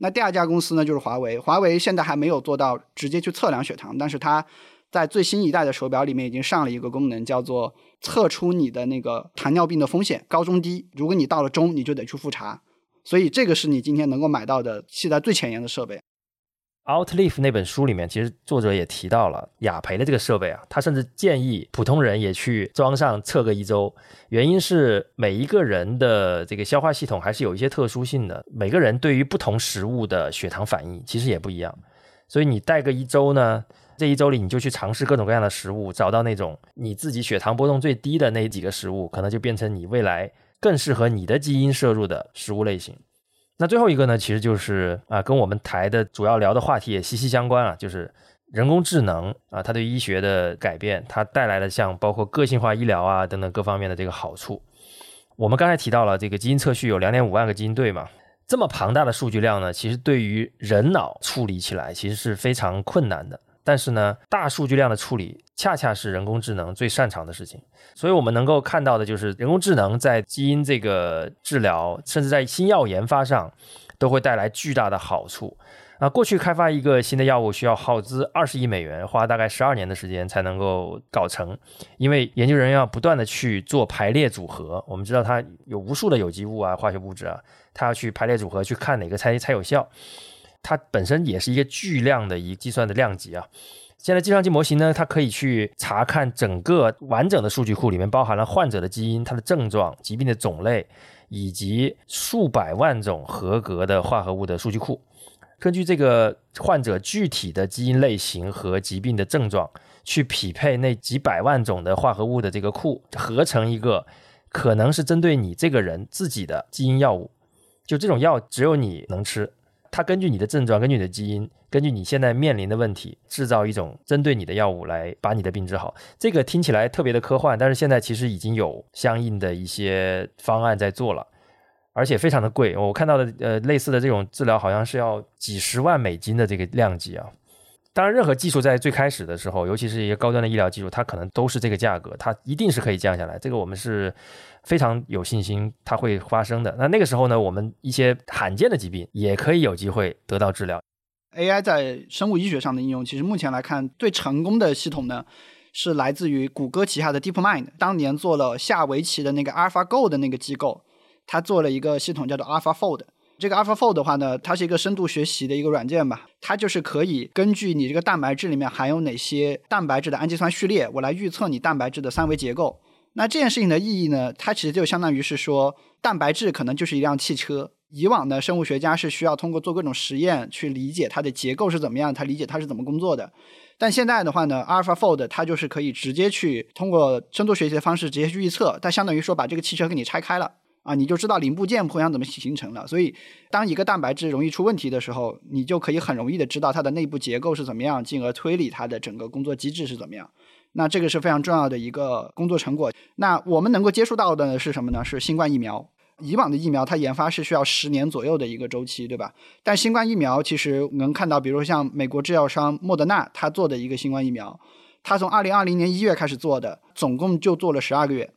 那第二家公司呢，就是华为。华为现在还没有做到直接去测量血糖，但是它在最新一代的手表里面已经上了一个功能，叫做测出你的那个糖尿病的风险高中低。如果你到了中，你就得去复查。所以这个是你今天能够买到的现在最前沿的设备。Outlive 那本书里面，其实作者也提到了雅培的这个设备啊，他甚至建议普通人也去装上测个一周。原因是每一个人的这个消化系统还是有一些特殊性的，每个人对于不同食物的血糖反应其实也不一样。所以你带个一周呢，这一周里你就去尝试各种各样的食物，找到那种你自己血糖波动最低的那几个食物，可能就变成你未来更适合你的基因摄入的食物类型。那最后一个呢，其实就是啊，跟我们台的主要聊的话题也息息相关啊，就是人工智能啊，它对医学的改变，它带来的像包括个性化医疗啊等等各方面的这个好处。我们刚才提到了这个基因测序有两点五万个基因对嘛，这么庞大的数据量呢，其实对于人脑处理起来其实是非常困难的。但是呢，大数据量的处理恰恰是人工智能最擅长的事情。所以我们能够看到的就是，人工智能在基因这个治疗，甚至在新药研发上，都会带来巨大的好处。啊，过去开发一个新的药物需要耗资二十亿美元，花大概十二年的时间才能够搞成，因为研究人员要不断的去做排列组合。我们知道它有无数的有机物啊、化学物质啊，它要去排列组合，去看哪个才才有效。它本身也是一个巨量的一计算的量级啊。现在计算机模型呢，它可以去查看整个完整的数据库，里面包含了患者的基因、它的症状、疾病的种类，以及数百万种合格的化合物的数据库。根据这个患者具体的基因类型和疾病的症状，去匹配那几百万种的化合物的这个库，合成一个可能是针对你这个人自己的基因药物。就这种药，只有你能吃。它根据你的症状，根据你的基因，根据你现在面临的问题，制造一种针对你的药物来把你的病治好。这个听起来特别的科幻，但是现在其实已经有相应的一些方案在做了，而且非常的贵。我看到的呃类似的这种治疗好像是要几十万美金的这个量级啊。当然，任何技术在最开始的时候，尤其是一些高端的医疗技术，它可能都是这个价格，它一定是可以降下来。这个我们是非常有信心它会发生的。那那个时候呢，我们一些罕见的疾病也可以有机会得到治疗。AI 在生物医学上的应用，其实目前来看最成功的系统呢，是来自于谷歌旗下的 DeepMind，当年做了下围棋的那个 AlphaGo 的那个机构，它做了一个系统叫做 AlphaFold。这个 AlphaFold 的话呢，它是一个深度学习的一个软件吧，它就是可以根据你这个蛋白质里面含有哪些蛋白质的氨基酸序列，我来预测你蛋白质的三维结构。那这件事情的意义呢，它其实就相当于是说，蛋白质可能就是一辆汽车。以往的，生物学家是需要通过做各种实验去理解它的结构是怎么样，它理解它是怎么工作的。但现在的话呢，AlphaFold 它就是可以直接去通过深度学习的方式直接去预测，它相当于说把这个汽车给你拆开了啊，你就知道零部件互相怎么形成了。所以，当一个蛋白质容易出问题的时候，你就可以很容易的知道它的内部结构是怎么样，进而推理它的整个工作机制是怎么样。那这个是非常重要的一个工作成果。那我们能够接触到的是什么呢？是新冠疫苗。以往的疫苗它研发是需要十年左右的一个周期，对吧？但新冠疫苗其实能看到，比如像美国制药商莫德纳它做的一个新冠疫苗，它从二零二零年一月开始做的，总共就做了十二个月。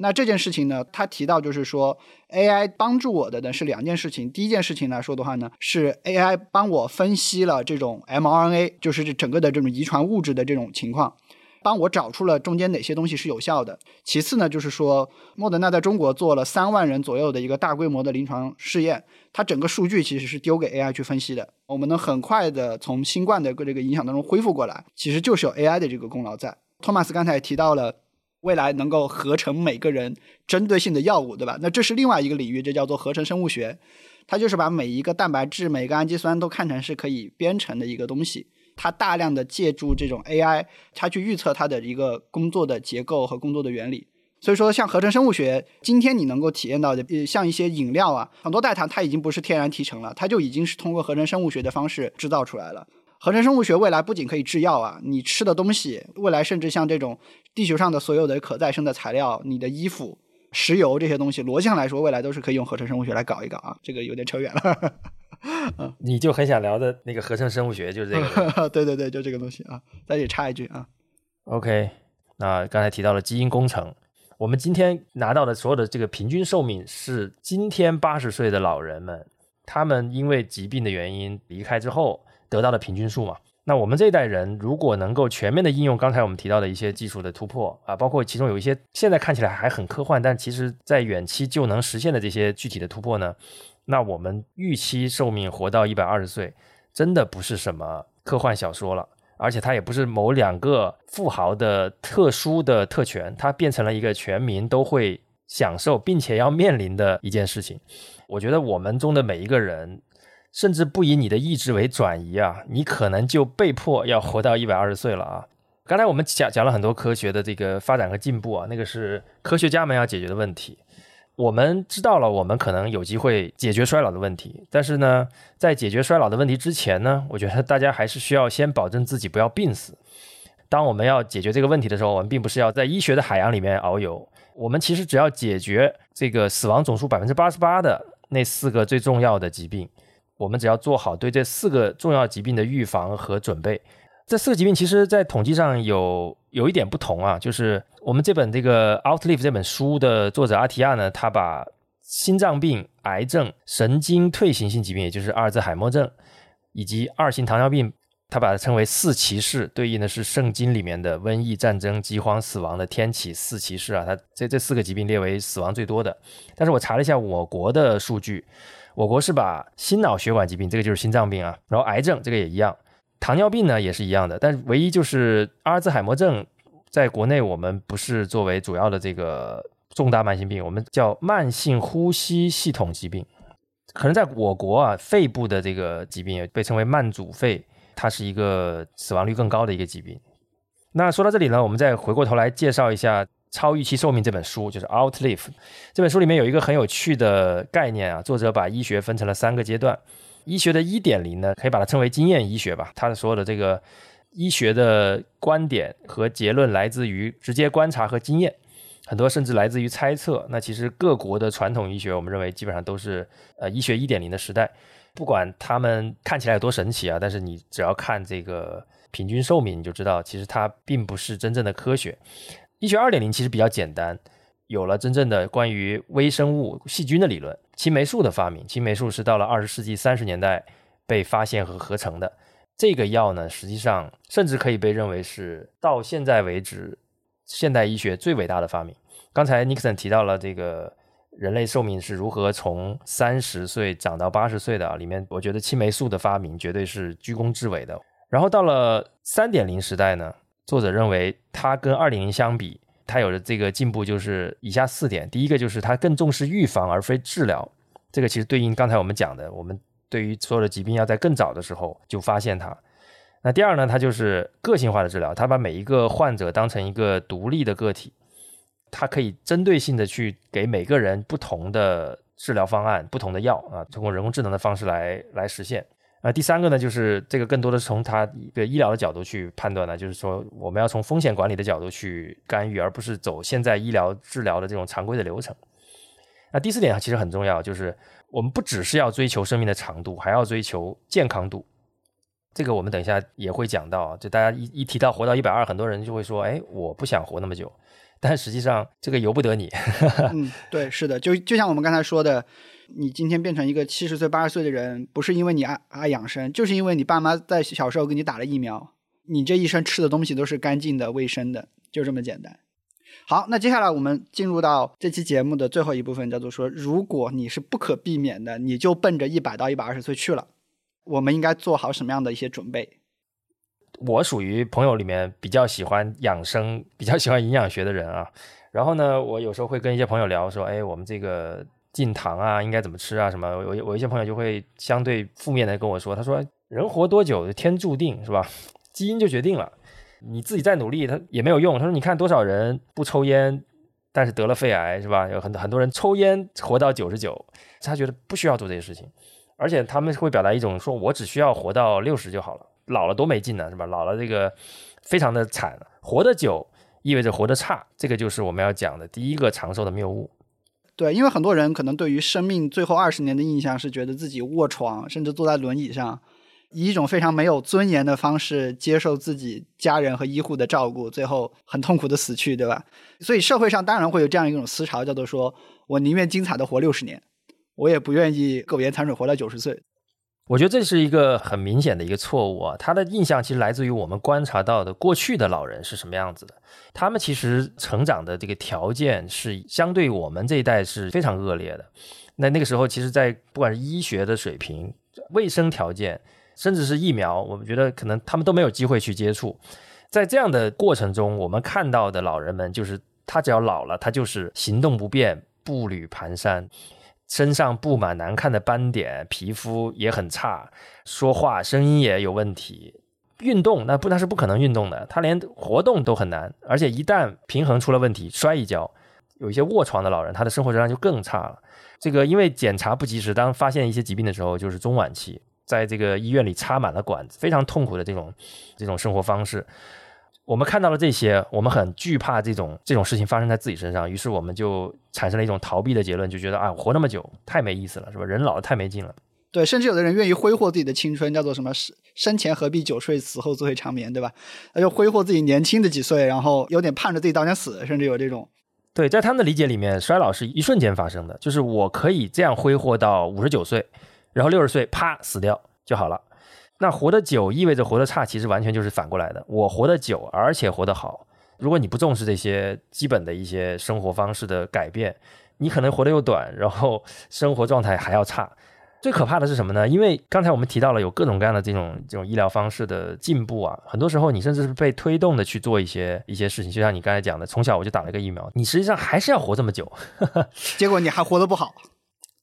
那这件事情呢，他提到就是说，AI 帮助我的呢是两件事情。第一件事情来说的话呢，是 AI 帮我分析了这种 mRNA，就是这整个的这种遗传物质的这种情况。帮我找出了中间哪些东西是有效的。其次呢，就是说莫德纳在中国做了三万人左右的一个大规模的临床试验，它整个数据其实是丢给 AI 去分析的。我们能很快的从新冠的这个影响当中恢复过来，其实就是有 AI 的这个功劳在。托马斯刚才也提到了，未来能够合成每个人针对性的药物，对吧？那这是另外一个领域，这叫做合成生物学，它就是把每一个蛋白质、每一个氨基酸都看成是可以编程的一个东西。它大量的借助这种 AI，它去预测它的一个工作的结构和工作的原理。所以说，像合成生物学，今天你能够体验到的，呃，像一些饮料啊，很多代糖它已经不是天然提成了，它就已经是通过合成生物学的方式制造出来了。合成生物学未来不仅可以制药啊，你吃的东西，未来甚至像这种地球上的所有的可再生的材料，你的衣服、石油这些东西，逻辑上来说，未来都是可以用合成生物学来搞一搞啊。这个有点扯远了。你就很想聊的那个合成生物学就是这个，对对对，就这个东西啊。在这里插一句啊。OK，那刚才提到了基因工程，我们今天拿到的所有的这个平均寿命是今天八十岁的老人们，他们因为疾病的原因离开之后得到的平均数嘛。那我们这一代人如果能够全面的应用刚才我们提到的一些技术的突破啊，包括其中有一些现在看起来还很科幻，但其实在远期就能实现的这些具体的突破呢，那我们预期寿命活到一百二十岁，真的不是什么科幻小说了，而且它也不是某两个富豪的特殊的特权，它变成了一个全民都会享受并且要面临的一件事情。我觉得我们中的每一个人，甚至不以你的意志为转移啊，你可能就被迫要活到一百二十岁了啊。刚才我们讲讲了很多科学的这个发展和进步啊，那个是科学家们要解决的问题。我们知道了，我们可能有机会解决衰老的问题，但是呢，在解决衰老的问题之前呢，我觉得大家还是需要先保证自己不要病死。当我们要解决这个问题的时候，我们并不是要在医学的海洋里面遨游，我们其实只要解决这个死亡总数百分之八十八的那四个最重要的疾病，我们只要做好对这四个重要疾病的预防和准备。这四个疾病其实，在统计上有有一点不同啊，就是我们这本这个《Outlive》这本书的作者阿提亚呢，他把心脏病、癌症、神经退行性疾病，也就是阿尔兹海默症，以及二型糖尿病，他把它称为四骑士，对应的是圣经里面的瘟疫、战争、饥荒、死亡的天启四骑士啊，他这这四个疾病列为死亡最多的。但是我查了一下我国的数据，我国是把心脑血管疾病，这个就是心脏病啊，然后癌症这个也一样。糖尿病呢也是一样的，但是唯一就是阿尔兹海默症，在国内我们不是作为主要的这个重大慢性病，我们叫慢性呼吸系统疾病。可能在我国啊，肺部的这个疾病也被称为慢阻肺，它是一个死亡率更高的一个疾病。那说到这里呢，我们再回过头来介绍一下《超预期寿命》这本书，就是《Outlive》这本书里面有一个很有趣的概念啊，作者把医学分成了三个阶段。医学的一点零呢，可以把它称为经验医学吧。他所有的这个医学的观点和结论来自于直接观察和经验，很多甚至来自于猜测。那其实各国的传统医学，我们认为基本上都是呃医学一点零的时代。不管他们看起来有多神奇啊，但是你只要看这个平均寿命，你就知道其实它并不是真正的科学。医学二点零其实比较简单。有了真正的关于微生物、细菌的理论，青霉素的发明。青霉素是到了二十世纪三十年代被发现和合成的。这个药呢，实际上甚至可以被认为是到现在为止现代医学最伟大的发明。刚才 Nixon 提到了这个人类寿命是如何从三十岁长到八十岁的啊，里面我觉得青霉素的发明绝对是居功至伟的。然后到了三点零时代呢，作者认为它跟二点零相比。它有的这个进步就是以下四点，第一个就是它更重视预防而非治疗，这个其实对应刚才我们讲的，我们对于所有的疾病要在更早的时候就发现它。那第二呢，它就是个性化的治疗，它把每一个患者当成一个独立的个体，它可以针对性的去给每个人不同的治疗方案、不同的药啊，通过人工智能的方式来来实现。那，第三个呢，就是这个更多的是从它一个医疗的角度去判断呢，就是说我们要从风险管理的角度去干预，而不是走现在医疗治疗的这种常规的流程。那第四点其实很重要，就是我们不只是要追求生命的长度，还要追求健康度。这个我们等一下也会讲到，就大家一一提到活到一百二，很多人就会说，哎，我不想活那么久。但实际上这个由不得你。嗯，对，是的，就就像我们刚才说的。你今天变成一个七十岁、八十岁的人，不是因为你爱爱养生，就是因为你爸妈在小时候给你打了疫苗，你这一生吃的东西都是干净的、卫生的，就这么简单。好，那接下来我们进入到这期节目的最后一部分，叫做说，如果你是不可避免的，你就奔着一百到一百二十岁去了，我们应该做好什么样的一些准备？我属于朋友里面比较喜欢养生、比较喜欢营养学的人啊。然后呢，我有时候会跟一些朋友聊说，哎，我们这个。禁糖啊，应该怎么吃啊？什么？我我一些朋友就会相对负面的跟我说，他说人活多久天注定是吧？基因就决定了，你自己再努力他也没有用。他说你看多少人不抽烟，但是得了肺癌是吧？有很很多人抽烟活到九十九，他觉得不需要做这些事情，而且他们会表达一种说我只需要活到六十就好了，老了多没劲呢是吧？老了这个非常的惨，活得久意味着活得差，这个就是我们要讲的第一个长寿的谬误。对，因为很多人可能对于生命最后二十年的印象是觉得自己卧床，甚至坐在轮椅上，以一种非常没有尊严的方式接受自己家人和医护的照顾，最后很痛苦的死去，对吧？所以社会上当然会有这样一种思潮，叫做说我宁愿精彩的活六十年，我也不愿意苟延残喘活到九十岁。我觉得这是一个很明显的一个错误啊！他的印象其实来自于我们观察到的过去的老人是什么样子的，他们其实成长的这个条件是相对我们这一代是非常恶劣的。那那个时候，其实，在不管是医学的水平、卫生条件，甚至是疫苗，我们觉得可能他们都没有机会去接触。在这样的过程中，我们看到的老人们，就是他只要老了，他就是行动不便、步履蹒跚，身上布满难看的斑点，皮肤也很差，说话声音也有问题。运动那不那是不可能运动的，他连活动都很难，而且一旦平衡出了问题，摔一跤，有一些卧床的老人，他的生活质量就更差了。这个因为检查不及时，当发现一些疾病的时候，就是中晚期，在这个医院里插满了管子，非常痛苦的这种这种生活方式。我们看到了这些，我们很惧怕这种这种事情发生在自己身上，于是我们就产生了一种逃避的结论，就觉得啊，活那么久太没意思了，是吧？人老了太没劲了。对，甚至有的人愿意挥霍自己的青春，叫做什么生生前何必久睡，死后自会长眠，对吧？那就挥霍自己年轻的几岁，然后有点盼着自己早点死，甚至有这种。对，在他们的理解里面，衰老是一瞬间发生的，就是我可以这样挥霍到五十九岁，然后六十岁啪死掉就好了。那活得久意味着活得差，其实完全就是反过来的。我活得久，而且活得好。如果你不重视这些基本的一些生活方式的改变，你可能活得又短，然后生活状态还要差。最可怕的是什么呢？因为刚才我们提到了有各种各样的这种这种医疗方式的进步啊，很多时候你甚至是被推动的去做一些一些事情，就像你刚才讲的，从小我就打了一个疫苗，你实际上还是要活这么久，结果你还活得不好，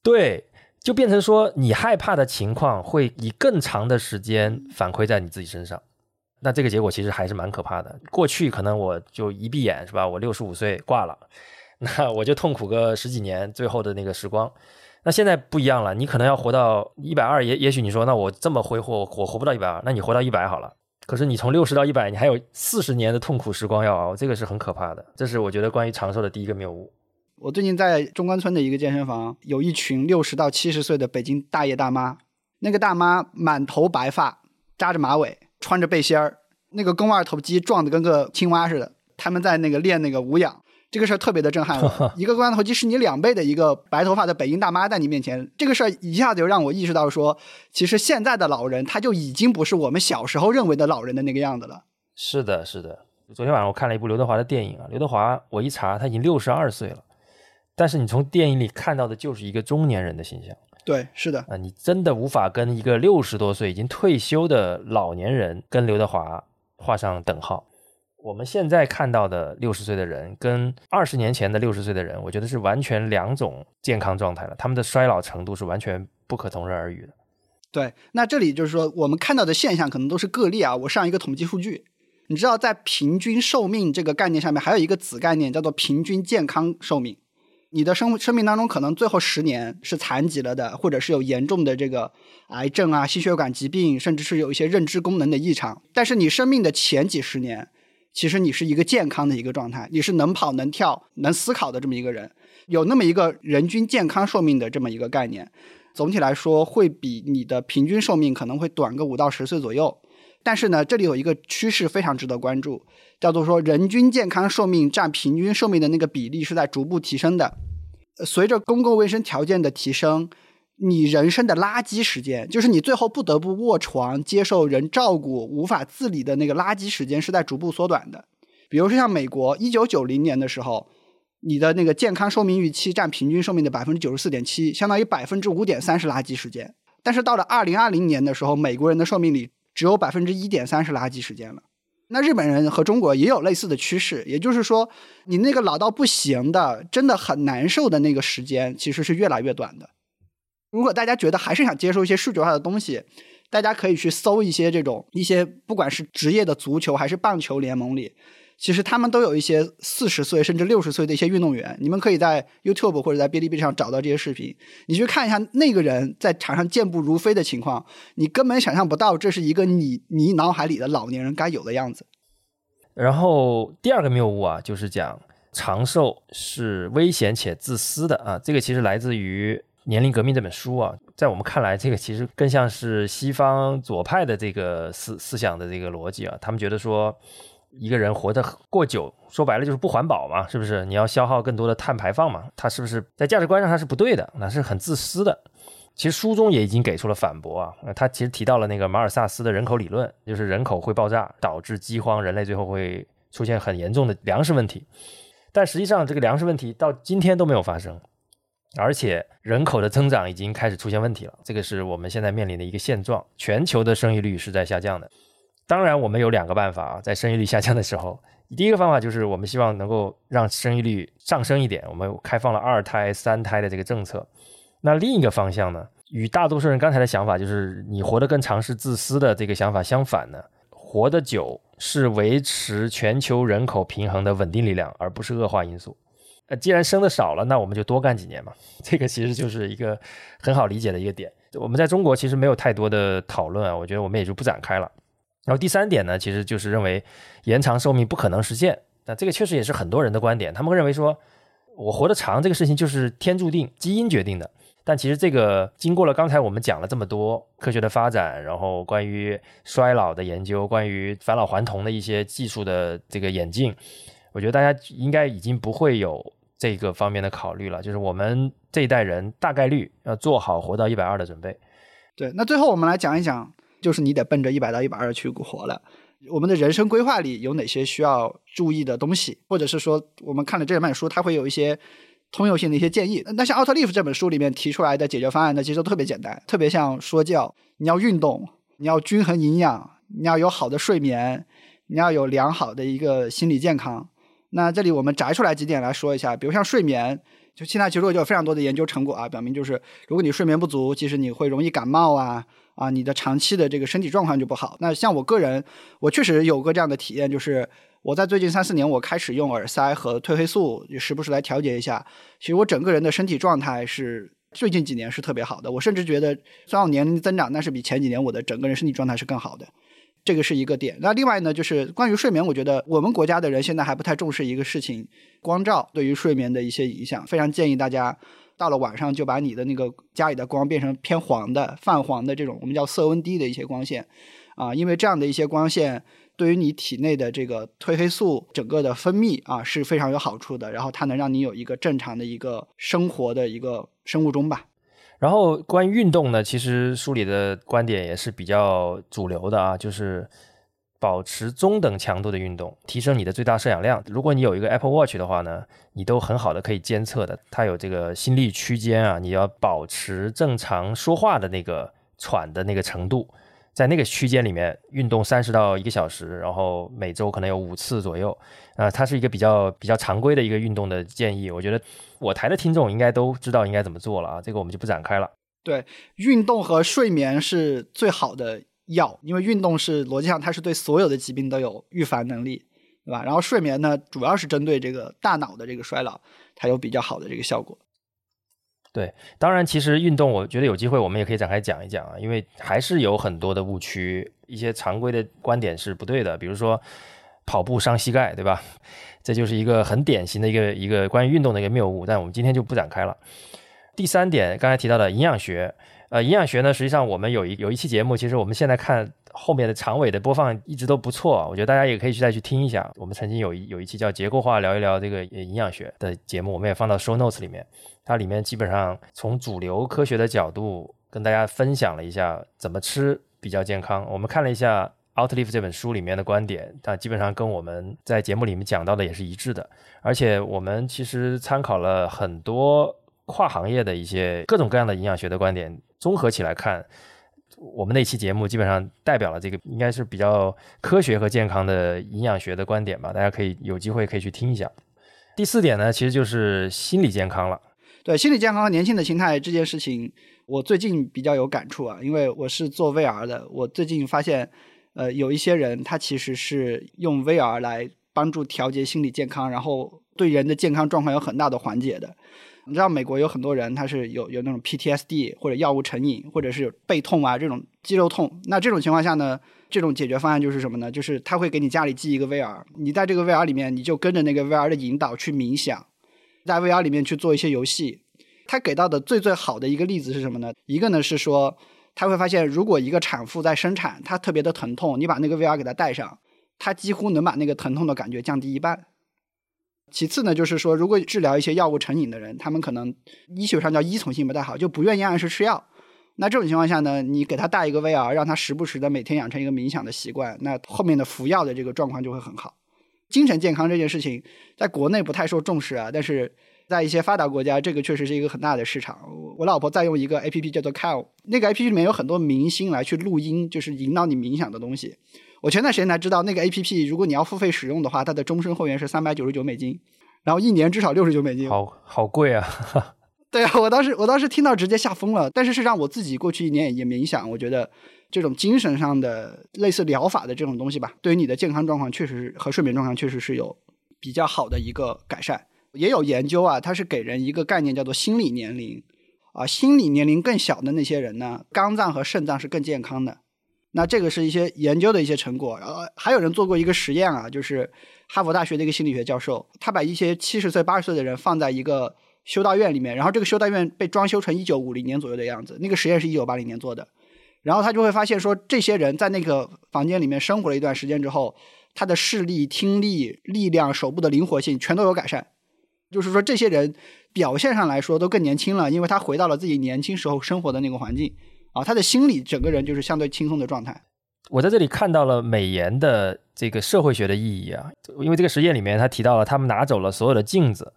对，就变成说你害怕的情况会以更长的时间反馈在你自己身上，那这个结果其实还是蛮可怕的。过去可能我就一闭眼是吧，我六十五岁挂了，那我就痛苦个十几年，最后的那个时光。那现在不一样了，你可能要活到一百二，也也许你说，那我这么挥霍，我活不到一百二，那你活到一百好了。可是你从六十到一百，你还有四十年的痛苦时光要熬，这个是很可怕的。这是我觉得关于长寿的第一个谬误。我最近在中关村的一个健身房，有一群六十到七十岁的北京大爷大妈，那个大妈满头白发，扎着马尾，穿着背心儿，那个肱二头肌壮得跟个青蛙似的，他们在那个练那个无氧。这个事儿特别的震撼我，一个肱二头肌是你两倍的一个白头发的北京大妈在你面前，这个事儿一下子就让我意识到说，其实现在的老人他就已经不是我们小时候认为的老人的那个样子了。是的，是的。昨天晚上我看了一部刘德华的电影啊，刘德华我一查他已经六十二岁了，但是你从电影里看到的就是一个中年人的形象。对，是的。啊，你真的无法跟一个六十多岁已经退休的老年人跟刘德华画上等号。我们现在看到的六十岁的人，跟二十年前的六十岁的人，我觉得是完全两种健康状态了。他们的衰老程度是完全不可同日而语的。对，那这里就是说，我们看到的现象可能都是个例啊。我上一个统计数据，你知道，在平均寿命这个概念上面，还有一个子概念叫做平均健康寿命。你的生生命当中，可能最后十年是残疾了的，或者是有严重的这个癌症啊、心血管疾病，甚至是有一些认知功能的异常。但是你生命的前几十年，其实你是一个健康的一个状态，你是能跑能跳能思考的这么一个人，有那么一个人均健康寿命的这么一个概念，总体来说会比你的平均寿命可能会短个五到十岁左右。但是呢，这里有一个趋势非常值得关注，叫做说人均健康寿命占平均寿命的那个比例是在逐步提升的，随着公共卫生条件的提升。你人生的垃圾时间，就是你最后不得不卧床接受人照顾、无法自理的那个垃圾时间，是在逐步缩短的。比如说像美国，一九九零年的时候，你的那个健康寿命预期占平均寿命的百分之九十四点七，相当于百分之五点三是垃圾时间。但是到了二零二零年的时候，美国人的寿命里只有百分之一点三是垃圾时间了。那日本人和中国也有类似的趋势，也就是说，你那个老到不行的、真的很难受的那个时间，其实是越来越短的。如果大家觉得还是想接受一些数据化的东西，大家可以去搜一些这种一些不管是职业的足球还是棒球联盟里，其实他们都有一些四十岁甚至六十岁的一些运动员。你们可以在 YouTube 或者在哔哩哔哩上找到这些视频，你去看一下那个人在场上健步如飞的情况，你根本想象不到这是一个你你脑海里的老年人该有的样子。然后第二个谬误啊，就是讲长寿是危险且自私的啊，这个其实来自于。《年龄革命》这本书啊，在我们看来，这个其实更像是西方左派的这个思思想的这个逻辑啊。他们觉得说，一个人活得过久，说白了就是不环保嘛，是不是？你要消耗更多的碳排放嘛？他是不是在价值观上他是不对的？那是很自私的。其实书中也已经给出了反驳啊。他其实提到了那个马尔萨斯的人口理论，就是人口会爆炸，导致饥荒，人类最后会出现很严重的粮食问题。但实际上，这个粮食问题到今天都没有发生。而且人口的增长已经开始出现问题了，这个是我们现在面临的一个现状。全球的生育率是在下降的。当然，我们有两个办法啊，在生育率下降的时候，第一个方法就是我们希望能够让生育率上升一点，我们开放了二胎、三胎的这个政策。那另一个方向呢，与大多数人刚才的想法就是你活得更长是自私的这个想法相反呢，活得久是维持全球人口平衡的稳定力量，而不是恶化因素。呃，既然生的少了，那我们就多干几年嘛。这个其实就是一个很好理解的一个点。我们在中国其实没有太多的讨论啊，我觉得我们也就不展开了。然后第三点呢，其实就是认为延长寿命不可能实现。那这个确实也是很多人的观点，他们会认为说，我活得长这个事情就是天注定、基因决定的。但其实这个经过了刚才我们讲了这么多科学的发展，然后关于衰老的研究，关于返老还童的一些技术的这个演进，我觉得大家应该已经不会有。这个方面的考虑了，就是我们这一代人大概率要做好活到一百二的准备。对，那最后我们来讲一讲，就是你得奔着一百到一百二去活了。我们的人生规划里有哪些需要注意的东西，或者是说我们看了这本书，它会有一些通用性的一些建议。那像《奥特利夫》这本书里面提出来的解决方案呢，其实都特别简单，特别像说教。你要运动，你要均衡营养，你要有好的睡眠，你要有良好的一个心理健康。那这里我们摘出来几点来说一下，比如像睡眠，就现在其实就有非常多的研究成果啊，表明就是如果你睡眠不足，其实你会容易感冒啊啊，你的长期的这个身体状况就不好。那像我个人，我确实有过这样的体验，就是我在最近三四年，我开始用耳塞和褪黑素，时不时来调节一下。其实我整个人的身体状态是最近几年是特别好的，我甚至觉得虽然我年龄增长，但是比前几年我的整个人身体状态是更好的。这个是一个点。那另外呢，就是关于睡眠，我觉得我们国家的人现在还不太重视一个事情，光照对于睡眠的一些影响。非常建议大家到了晚上就把你的那个家里的光变成偏黄的、泛黄的这种我们叫色温低的一些光线啊，因为这样的一些光线对于你体内的这个褪黑素整个的分泌啊是非常有好处的，然后它能让你有一个正常的一个生活的一个生物钟吧。然后关于运动呢，其实书里的观点也是比较主流的啊，就是保持中等强度的运动，提升你的最大摄氧量。如果你有一个 Apple Watch 的话呢，你都很好的可以监测的，它有这个心率区间啊，你要保持正常说话的那个喘的那个程度。在那个区间里面运动三十到一个小时，然后每周可能有五次左右，啊，它是一个比较比较常规的一个运动的建议。我觉得我台的听众应该都知道应该怎么做了啊，这个我们就不展开了。对，运动和睡眠是最好的药，因为运动是逻辑上它是对所有的疾病都有预防能力，对吧？然后睡眠呢，主要是针对这个大脑的这个衰老，它有比较好的这个效果。对，当然，其实运动，我觉得有机会我们也可以展开讲一讲啊，因为还是有很多的误区，一些常规的观点是不对的，比如说跑步伤膝盖，对吧？这就是一个很典型的一个一个关于运动的一个谬误，但我们今天就不展开了。第三点，刚才提到的营养学，呃，营养学呢，实际上我们有一有一期节目，其实我们现在看后面的长尾的播放一直都不错，我觉得大家也可以去再去听一下。我们曾经有一有一期叫结构化聊一聊这个营养学的节目，我们也放到 show notes 里面。它里面基本上从主流科学的角度跟大家分享了一下怎么吃比较健康。我们看了一下《Outlive》这本书里面的观点，它基本上跟我们在节目里面讲到的也是一致的。而且我们其实参考了很多跨行业的一些各种各样的营养学的观点，综合起来看，我们那期节目基本上代表了这个应该是比较科学和健康的营养学的观点吧。大家可以有机会可以去听一下。第四点呢，其实就是心理健康了。对心理健康和年轻的心态这件事情，我最近比较有感触啊，因为我是做 VR 的，我最近发现，呃，有一些人他其实是用 VR 来帮助调节心理健康，然后对人的健康状况有很大的缓解的。你知道美国有很多人他是有有那种 PTSD 或者药物成瘾，或者是有背痛啊这种肌肉痛，那这种情况下呢，这种解决方案就是什么呢？就是他会给你家里寄一个 VR，你在这个 VR 里面，你就跟着那个 VR 的引导去冥想。在 VR 里面去做一些游戏，他给到的最最好的一个例子是什么呢？一个呢是说，他会发现，如果一个产妇在生产，她特别的疼痛，你把那个 VR 给她戴上，她几乎能把那个疼痛的感觉降低一半。其次呢，就是说，如果治疗一些药物成瘾的人，他们可能医学上叫依从性不太好，就不愿意按时吃药。那这种情况下呢，你给他戴一个 VR，让他时不时的每天养成一个冥想的习惯，那后面的服药的这个状况就会很好。精神健康这件事情，在国内不太受重视啊，但是在一些发达国家，这个确实是一个很大的市场。我我老婆在用一个 A P P 叫做 Cal，那个 A P P 里面有很多明星来去录音，就是引导你冥想的东西。我前段时间才知道，那个 A P P 如果你要付费使用的话，它的终身会员是三百九十九美金，然后一年至少六十九美金。好好贵啊！对啊，我当时我当时听到直接吓疯了。但是是让我自己过去一年也冥想，我觉得这种精神上的类似疗法的这种东西吧，对于你的健康状况确实和睡眠状况确实是有比较好的一个改善。也有研究啊，它是给人一个概念叫做心理年龄啊，心理年龄更小的那些人呢，肝脏和肾脏是更健康的。那这个是一些研究的一些成果。然后还有人做过一个实验啊，就是哈佛大学的一个心理学教授，他把一些七十岁、八十岁的人放在一个修道院里面，然后这个修道院被装修成一九五零年左右的样子。那个实验是一九八零年做的，然后他就会发现说，这些人在那个房间里面生活了一段时间之后，他的视力、听力、力量、手部的灵活性全都有改善。就是说，这些人表现上来说都更年轻了，因为他回到了自己年轻时候生活的那个环境啊，他的心理整个人就是相对轻松的状态。我在这里看到了美颜的这个社会学的意义啊，因为这个实验里面他提到了，他们拿走了所有的镜子，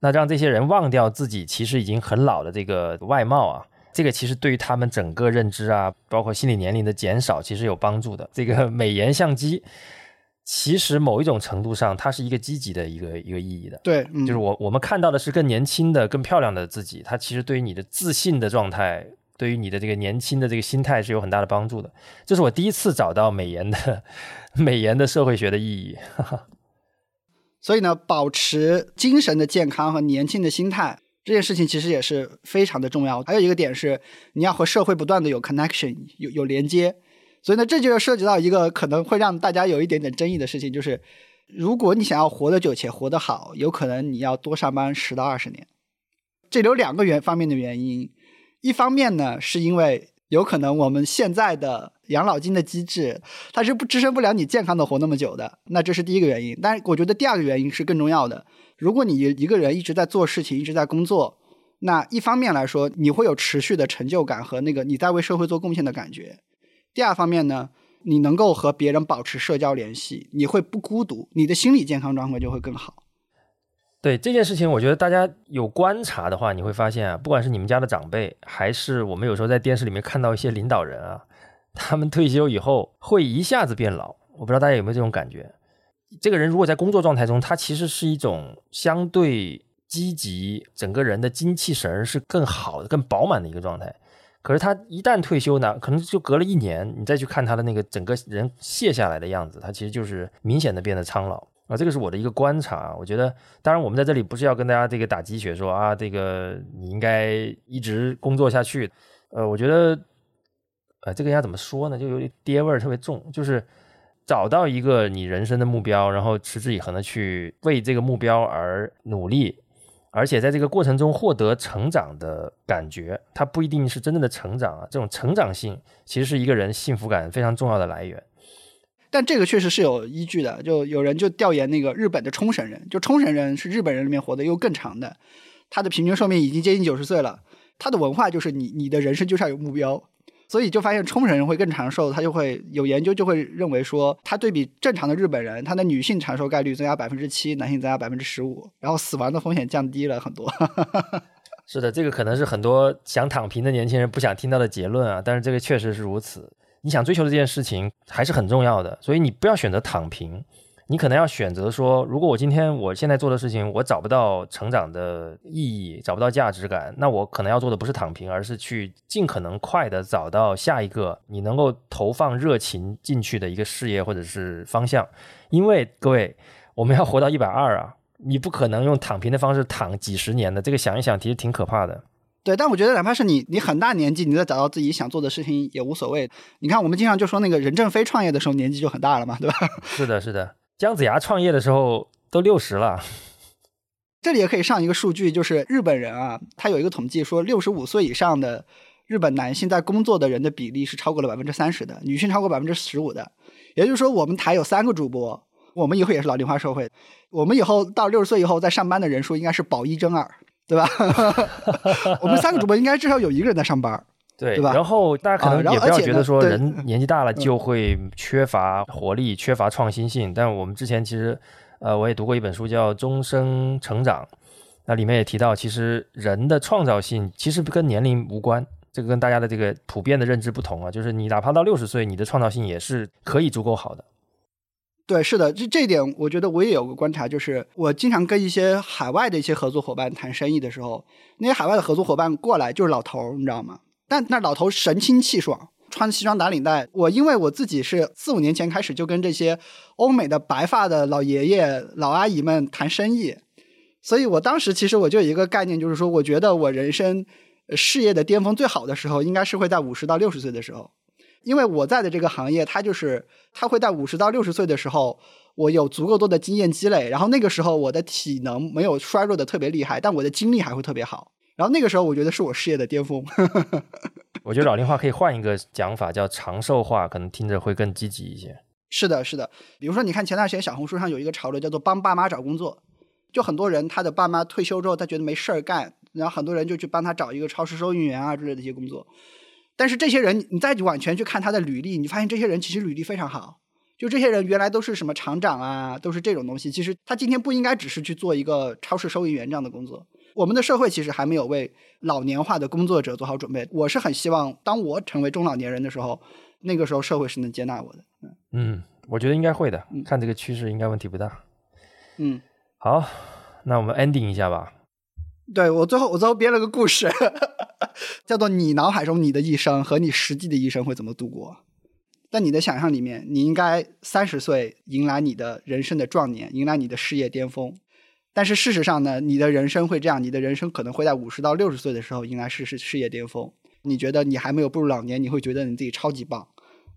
那让这些人忘掉自己其实已经很老的这个外貌啊，这个其实对于他们整个认知啊，包括心理年龄的减少，其实有帮助的。这个美颜相机。其实某一种程度上，它是一个积极的一个一个意义的。对，就是我我们看到的是更年轻的、更漂亮的自己。它其实对于你的自信的状态，对于你的这个年轻的这个心态是有很大的帮助的。这是我第一次找到美颜的 美颜的社会学的意义。所以呢，保持精神的健康和年轻的心态这件事情，其实也是非常的重要。还有一个点是，你要和社会不断的有 connection，有有连接。所以呢，这就涉及到一个可能会让大家有一点点争议的事情，就是如果你想要活得久且活得好，有可能你要多上班十到二十年。这里有两个原方面的原因，一方面呢，是因为有可能我们现在的养老金的机制，它是不支撑不了你健康的活那么久的，那这是第一个原因。但是我觉得第二个原因是更重要的，如果你一个人一直在做事情，一直在工作，那一方面来说，你会有持续的成就感和那个你在为社会做贡献的感觉。第二方面呢，你能够和别人保持社交联系，你会不孤独，你的心理健康状况就会更好。对这件事情，我觉得大家有观察的话，你会发现啊，不管是你们家的长辈，还是我们有时候在电视里面看到一些领导人啊，他们退休以后会一下子变老。我不知道大家有没有这种感觉？这个人如果在工作状态中，他其实是一种相对积极，整个人的精气神是更好的、更饱满的一个状态。可是他一旦退休呢，可能就隔了一年，你再去看他的那个整个人卸下来的样子，他其实就是明显的变得苍老啊。这个是我的一个观察。我觉得，当然我们在这里不是要跟大家这个打鸡血，说啊，这个你应该一直工作下去。呃，我觉得，呃，这个应该怎么说呢？就有点爹味儿特别重，就是找到一个你人生的目标，然后持之以恒的去为这个目标而努力。而且在这个过程中获得成长的感觉，它不一定是真正的成长啊。这种成长性其实是一个人幸福感非常重要的来源。但这个确实是有依据的，就有人就调研那个日本的冲绳人，就冲绳人是日本人里面活得又更长的，他的平均寿命已经接近九十岁了。他的文化就是你你的人生就是要有目标。所以就发现冲绳人会更长寿，他就会有研究就会认为说，他对比正常的日本人，他的女性长寿概率增加百分之七，男性增加百分之十五，然后死亡的风险降低了很多。是的，这个可能是很多想躺平的年轻人不想听到的结论啊，但是这个确实是如此。你想追求的这件事情还是很重要的，所以你不要选择躺平。你可能要选择说，如果我今天我现在做的事情我找不到成长的意义，找不到价值感，那我可能要做的不是躺平，而是去尽可能快的找到下一个你能够投放热情进去的一个事业或者是方向。因为各位，我们要活到一百二啊，你不可能用躺平的方式躺几十年的，这个想一想其实挺可怕的。对，但我觉得哪怕是你，你很大年纪，你再找到自己想做的事情也无所谓。你看，我们经常就说那个任正非创业的时候年纪就很大了嘛，对吧？是的，是的。姜子牙创业的时候都六十了，这里也可以上一个数据，就是日本人啊，他有一个统计说，六十五岁以上的日本男性在工作的人的比例是超过了百分之三十的，女性超过百分之十五的。也就是说，我们台有三个主播，我们以后也是老龄化社会，我们以后到六十岁以后在上班的人数应该是保一争二，对吧？我们三个主播应该至少有一个人在上班。对，对吧？然后大家可能也不要觉得说人年纪大了就会缺乏活力、缺乏创新性。但我们之前其实，呃，我也读过一本书叫《终生成长》，那里面也提到，其实人的创造性其实跟年龄无关，这个跟大家的这个普遍的认知不同啊。就是你哪怕到六十岁，你的创造性也是可以足够好的。对，是的，这这一点我觉得我也有个观察，就是我经常跟一些海外的一些合作伙伴谈生意的时候，那些海外的合作伙伴过来就是老头儿，你知道吗？但那老头神清气爽，穿西装打领带。我因为我自己是四五年前开始就跟这些欧美的白发的老爷爷、老阿姨们谈生意，所以我当时其实我就有一个概念，就是说，我觉得我人生事业的巅峰最好的时候，应该是会在五十到六十岁的时候。因为我在的这个行业，它就是它会在五十到六十岁的时候，我有足够多的经验积累，然后那个时候我的体能没有衰弱的特别厉害，但我的精力还会特别好。然后那个时候，我觉得是我事业的巅峰。我觉得老龄化可以换一个讲法，叫长寿化，可能听着会更积极一些。是的，是的。比如说，你看前段时间小红书上有一个潮流，叫做帮爸妈找工作，就很多人他的爸妈退休之后，他觉得没事儿干，然后很多人就去帮他找一个超市收银员啊之类的一些工作。但是这些人，你再往前去看他的履历，你发现这些人其实履历非常好。就这些人原来都是什么厂长啊，都是这种东西。其实他今天不应该只是去做一个超市收银员这样的工作。我们的社会其实还没有为老年化的工作者做好准备。我是很希望，当我成为中老年人的时候，那个时候社会是能接纳我的。嗯嗯，我觉得应该会的。看这个趋势，应该问题不大。嗯，好，那我们 ending 一下吧。对我最后我最后编了个故事，叫做你脑海中你的一生和你实际的一生会怎么度过？在你的想象里面，你应该三十岁迎来你的人生的壮年，迎来你的事业巅峰。但是事实上呢，你的人生会这样，你的人生可能会在五十到六十岁的时候迎来事事事业巅峰。你觉得你还没有步入老年，你会觉得你自己超级棒，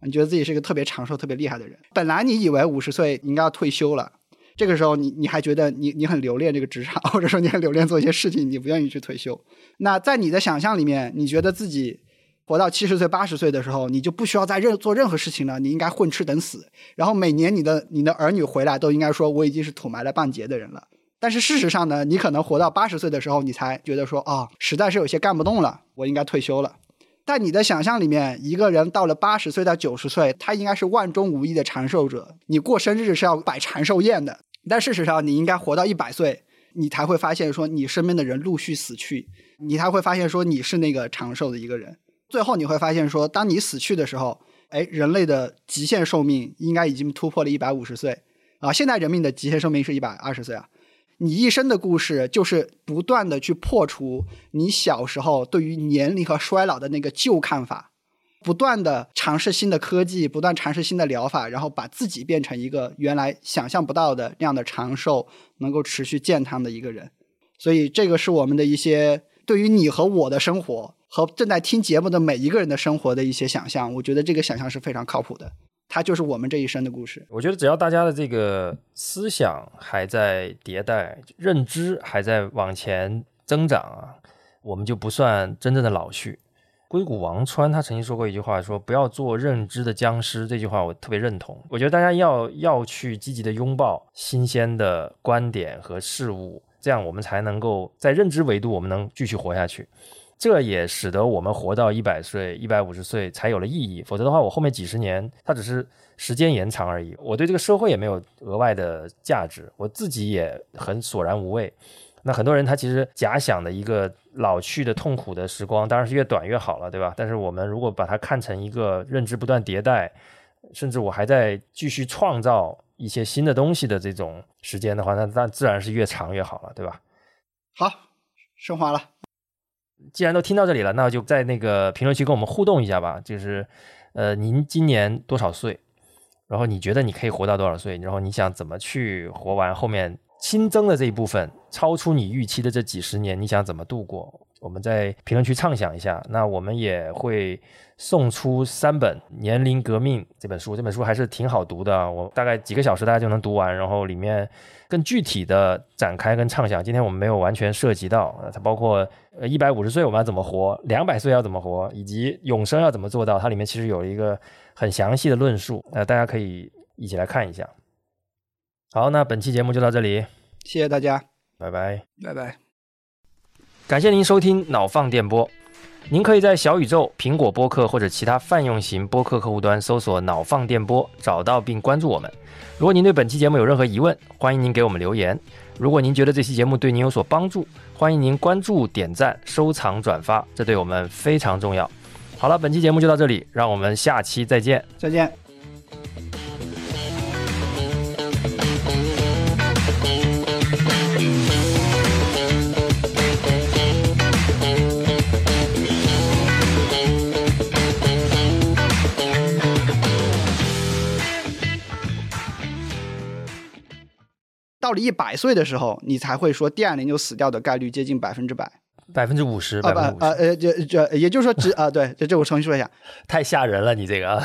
你觉得自己是个特别长寿、特别厉害的人。本来你以为五十岁应该要退休了。这个时候，你你还觉得你你很留恋这个职场，或者说你很留恋做一些事情，你不愿意去退休。那在你的想象里面，你觉得自己活到七十岁、八十岁的时候，你就不需要再任做任何事情了，你应该混吃等死。然后每年你的你的儿女回来都应该说，我已经是土埋了半截的人了。但是事实上呢，你可能活到八十岁的时候，你才觉得说，啊，实在是有些干不动了，我应该退休了。在你的想象里面，一个人到了八十岁到九十岁，他应该是万中无一的长寿者。你过生日是要摆长寿宴的，但事实上，你应该活到一百岁，你才会发现说你身边的人陆续死去，你才会发现说你是那个长寿的一个人。最后你会发现说，当你死去的时候，哎，人类的极限寿命应该已经突破了一百五十岁啊！现在人命的极限寿命是一百二十岁啊。你一生的故事就是不断的去破除你小时候对于年龄和衰老的那个旧看法，不断的尝试新的科技，不断尝试新的疗法，然后把自己变成一个原来想象不到的那样的长寿、能够持续健康的一个人。所以，这个是我们的一些对于你和我的生活和正在听节目的每一个人的生活的一些想象。我觉得这个想象是非常靠谱的。它就是我们这一生的故事。我觉得只要大家的这个思想还在迭代，认知还在往前增长啊，我们就不算真正的老去。硅谷王川他曾经说过一句话，说不要做认知的僵尸。这句话我特别认同。我觉得大家要要去积极的拥抱新鲜的观点和事物，这样我们才能够在认知维度，我们能继续活下去。这也使得我们活到一百岁、一百五十岁才有了意义，否则的话，我后面几十年它只是时间延长而已。我对这个社会也没有额外的价值，我自己也很索然无味。那很多人他其实假想的一个老去的痛苦的时光，当然是越短越好了，对吧？但是我们如果把它看成一个认知不断迭代，甚至我还在继续创造一些新的东西的这种时间的话，那那自然是越长越好了，对吧？好，升华了。既然都听到这里了，那就在那个评论区跟我们互动一下吧。就是，呃，您今年多少岁？然后你觉得你可以活到多少岁？然后你想怎么去活完后面新增的这一部分，超出你预期的这几十年，你想怎么度过？我们在评论区畅想一下。那我们也会送出三本《年龄革命》这本书，这本书还是挺好读的，我大概几个小时大家就能读完。然后里面。更具体的展开跟畅想，今天我们没有完全涉及到，它包括呃一百五十岁我们要怎么活，两百岁要怎么活，以及永生要怎么做到，它里面其实有一个很详细的论述，呃，大家可以一起来看一下。好，那本期节目就到这里，谢谢大家，拜拜，拜拜，感谢您收听脑放电波。您可以在小宇宙、苹果播客或者其他泛用型播客客户端搜索“脑放电波”，找到并关注我们。如果您对本期节目有任何疑问，欢迎您给我们留言。如果您觉得这期节目对您有所帮助，欢迎您关注、点赞、收藏、转发，这对我们非常重要。好了，本期节目就到这里，让我们下期再见。再见。到了一百岁的时候，你才会说第二年就死掉的概率接近百分之百。百分之五十，百分之五十，呃呃，这这也就是说只啊对，这这我重新说一下，太吓人了，你这个。